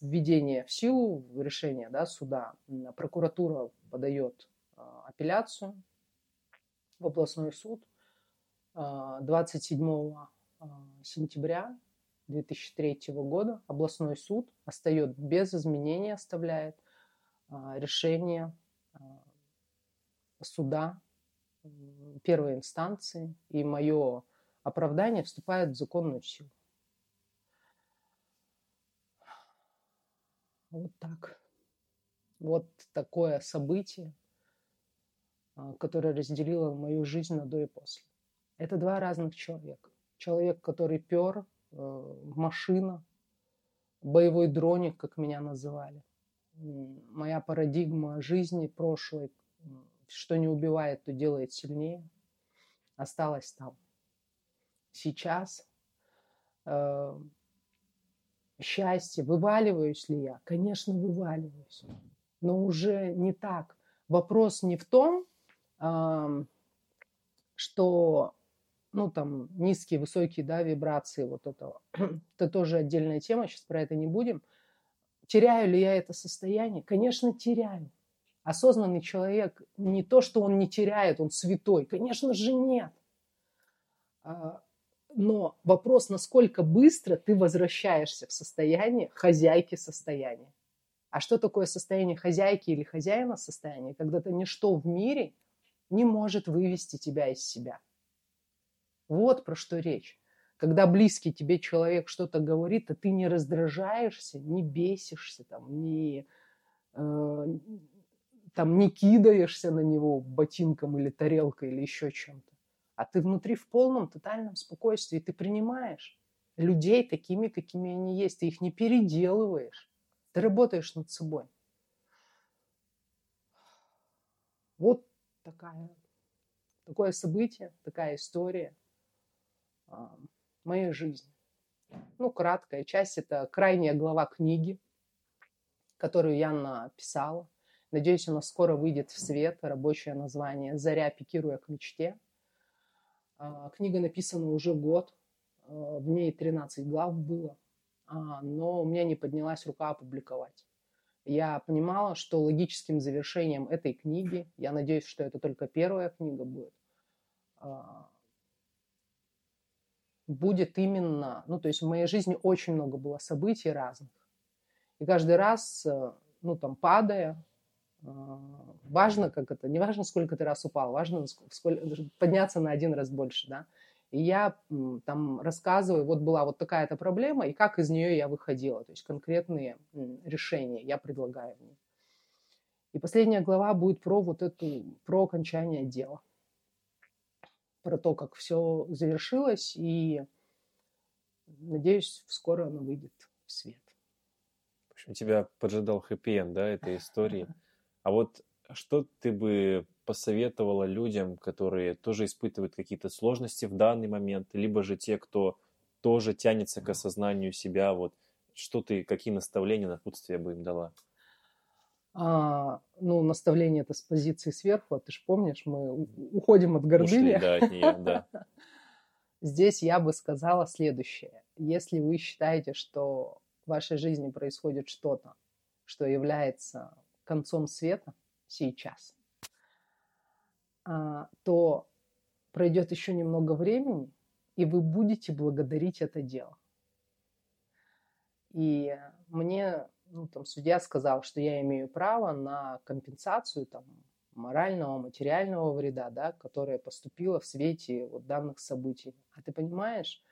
введение в силу решения да, суда. Прокуратура подает а, апелляцию в областной суд. 27 а, а, сентября 2003 года областной суд остает без изменений, оставляет решение суда первой инстанции, и мое оправдание вступает в законную силу. Вот так. Вот такое событие, а, которое разделило мою жизнь на до и после. Это два разных человека. Человек, который пер, э, машина, боевой дроник, как меня называли. Моя парадигма жизни прошлой, что не убивает, то делает сильнее, осталась там. Сейчас э, счастье, вываливаюсь ли я? Конечно, вываливаюсь, но уже не так. Вопрос не в том, что ну, там, низкие, высокие, да, вибрации вот этого. это тоже отдельная тема, сейчас про это не будем. Теряю ли я это состояние? Конечно, теряю. Осознанный человек не то, что он не теряет, он святой. Конечно же, нет. А, но вопрос, насколько быстро ты возвращаешься в состояние хозяйки состояния. А что такое состояние хозяйки или хозяина состояния? Когда-то ничто в мире не может вывести тебя из себя. Вот про что речь. Когда близкий тебе человек что-то говорит, а ты не раздражаешься, не бесишься, там, не, э, там, не кидаешься на него ботинком или тарелкой или еще чем-то а ты внутри в полном тотальном спокойствии, ты принимаешь людей такими, какими они есть, ты их не переделываешь, ты работаешь над собой. Вот такая, такое событие, такая история а, моей жизни. Ну, краткая часть – это крайняя глава книги, которую я написала. Надеюсь, она скоро выйдет в свет. Рабочее название «Заря, пикируя к мечте». А, книга написана уже год, а, в ней 13 глав было, а, но у меня не поднялась рука опубликовать. Я понимала, что логическим завершением этой книги, я надеюсь, что это только первая книга будет, будет именно, ну то есть в моей жизни очень много было событий разных. И каждый раз, ну там падая, важно, как это, не важно, сколько ты раз упал, важно сколько, подняться на один раз больше, да. И я там рассказываю, вот была вот такая-то проблема, и как из нее я выходила, то есть конкретные решения я предлагаю в ней. И последняя глава будет про вот эту, про окончание дела, про то, как все завершилось, и надеюсь, скоро оно выйдет в свет. В общем, тебя поджидал хэппи да, этой истории. А вот что ты бы посоветовала людям, которые тоже испытывают какие-то сложности в данный момент, либо же те, кто тоже тянется к осознанию себя, вот что ты, какие наставления, напутствия бы им дала? А, ну, наставление это с позиции сверху, а ты же помнишь, мы уходим от гордыни. Ушли, да, от нее, да. Здесь я бы сказала следующее. Если вы считаете, что в вашей жизни происходит что-то, что является концом света сейчас, а, то пройдет еще немного времени, и вы будете благодарить это дело. И мне ну, там, судья сказал, что я имею право на компенсацию там, морального, материального вреда, да, которое поступило в свете вот данных событий. А ты понимаешь?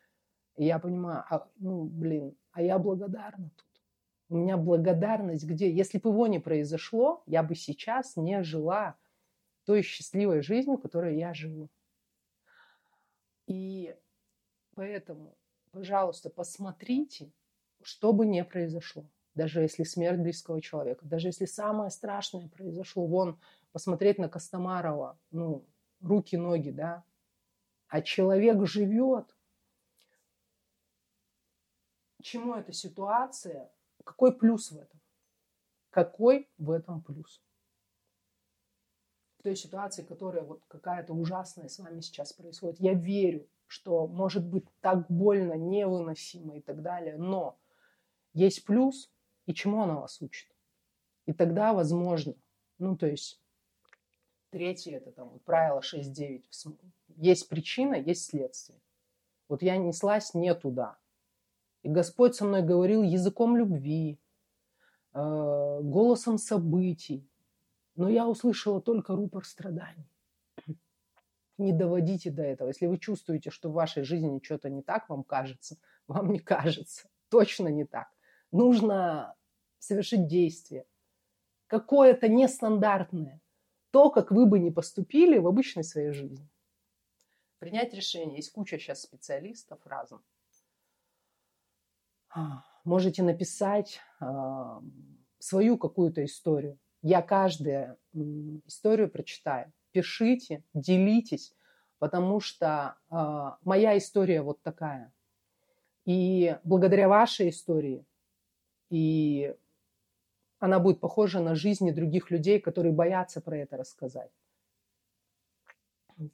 И я понимаю, а, ну, блин, а я благодарна тут. У меня благодарность где? Если бы его не произошло, я бы сейчас не жила той счастливой жизнью, которой я живу. И поэтому, пожалуйста, посмотрите, что бы ни произошло. Даже если смерть близкого человека, даже если самое страшное произошло, вон, посмотреть на Костомарова, ну, руки, ноги, да, а человек живет. Чему эта ситуация какой плюс в этом? Какой в этом плюс? В той ситуации, которая вот какая-то ужасная с вами сейчас происходит, я верю, что может быть так больно, невыносимо и так далее, но есть плюс, и чему она вас учит. И тогда, возможно, ну, то есть, третье, это там вот правило 6.9, есть причина, есть следствие. Вот я неслась не туда. И Господь со мной говорил языком любви, э, голосом событий. Но я услышала только рупор страданий. Не доводите до этого. Если вы чувствуете, что в вашей жизни что-то не так, вам кажется, вам не кажется. Точно не так. Нужно совершить действие. Какое-то нестандартное. То, как вы бы не поступили в обычной своей жизни. Принять решение. Есть куча сейчас специалистов разных. А, можете написать э, свою какую-то историю. Я каждую историю прочитаю. Пишите, делитесь, потому что э, моя история вот такая. И благодаря вашей истории, и она будет похожа на жизни других людей, которые боятся про это рассказать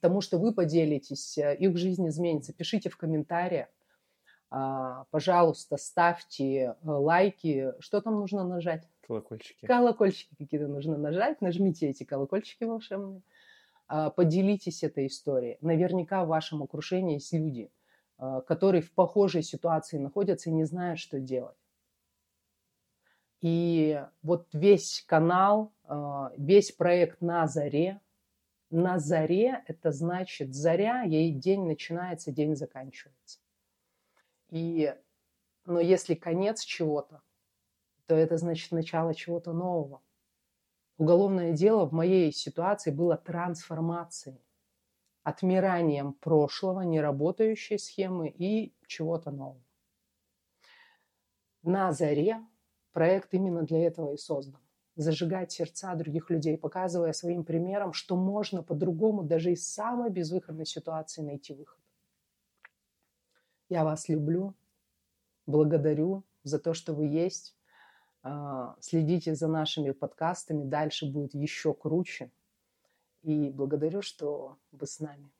тому, что вы поделитесь, э, их жизнь изменится. Пишите в комментариях. А, пожалуйста, ставьте э, лайки. Что там нужно нажать? Колокольчики. Колокольчики какие-то нужно нажать. Нажмите эти колокольчики волшебные. А, поделитесь этой историей. Наверняка в вашем окружении есть люди, э, которые в похожей ситуации находятся и не знают, что делать. И вот весь канал, весь проект на заре – на заре это значит заря, ей день начинается, день заканчивается. И, но если конец чего-то, то это значит начало чего-то нового. Уголовное дело в моей ситуации было трансформацией, отмиранием прошлого, неработающей схемы и чего-то нового. На заре проект именно для этого и создан зажигать сердца других людей, показывая своим примером, что можно по-другому даже из самой безвыходной ситуации найти выход. Я вас люблю, благодарю за то, что вы есть. А, следите за нашими подкастами, дальше будет еще круче. И благодарю, что вы с нами.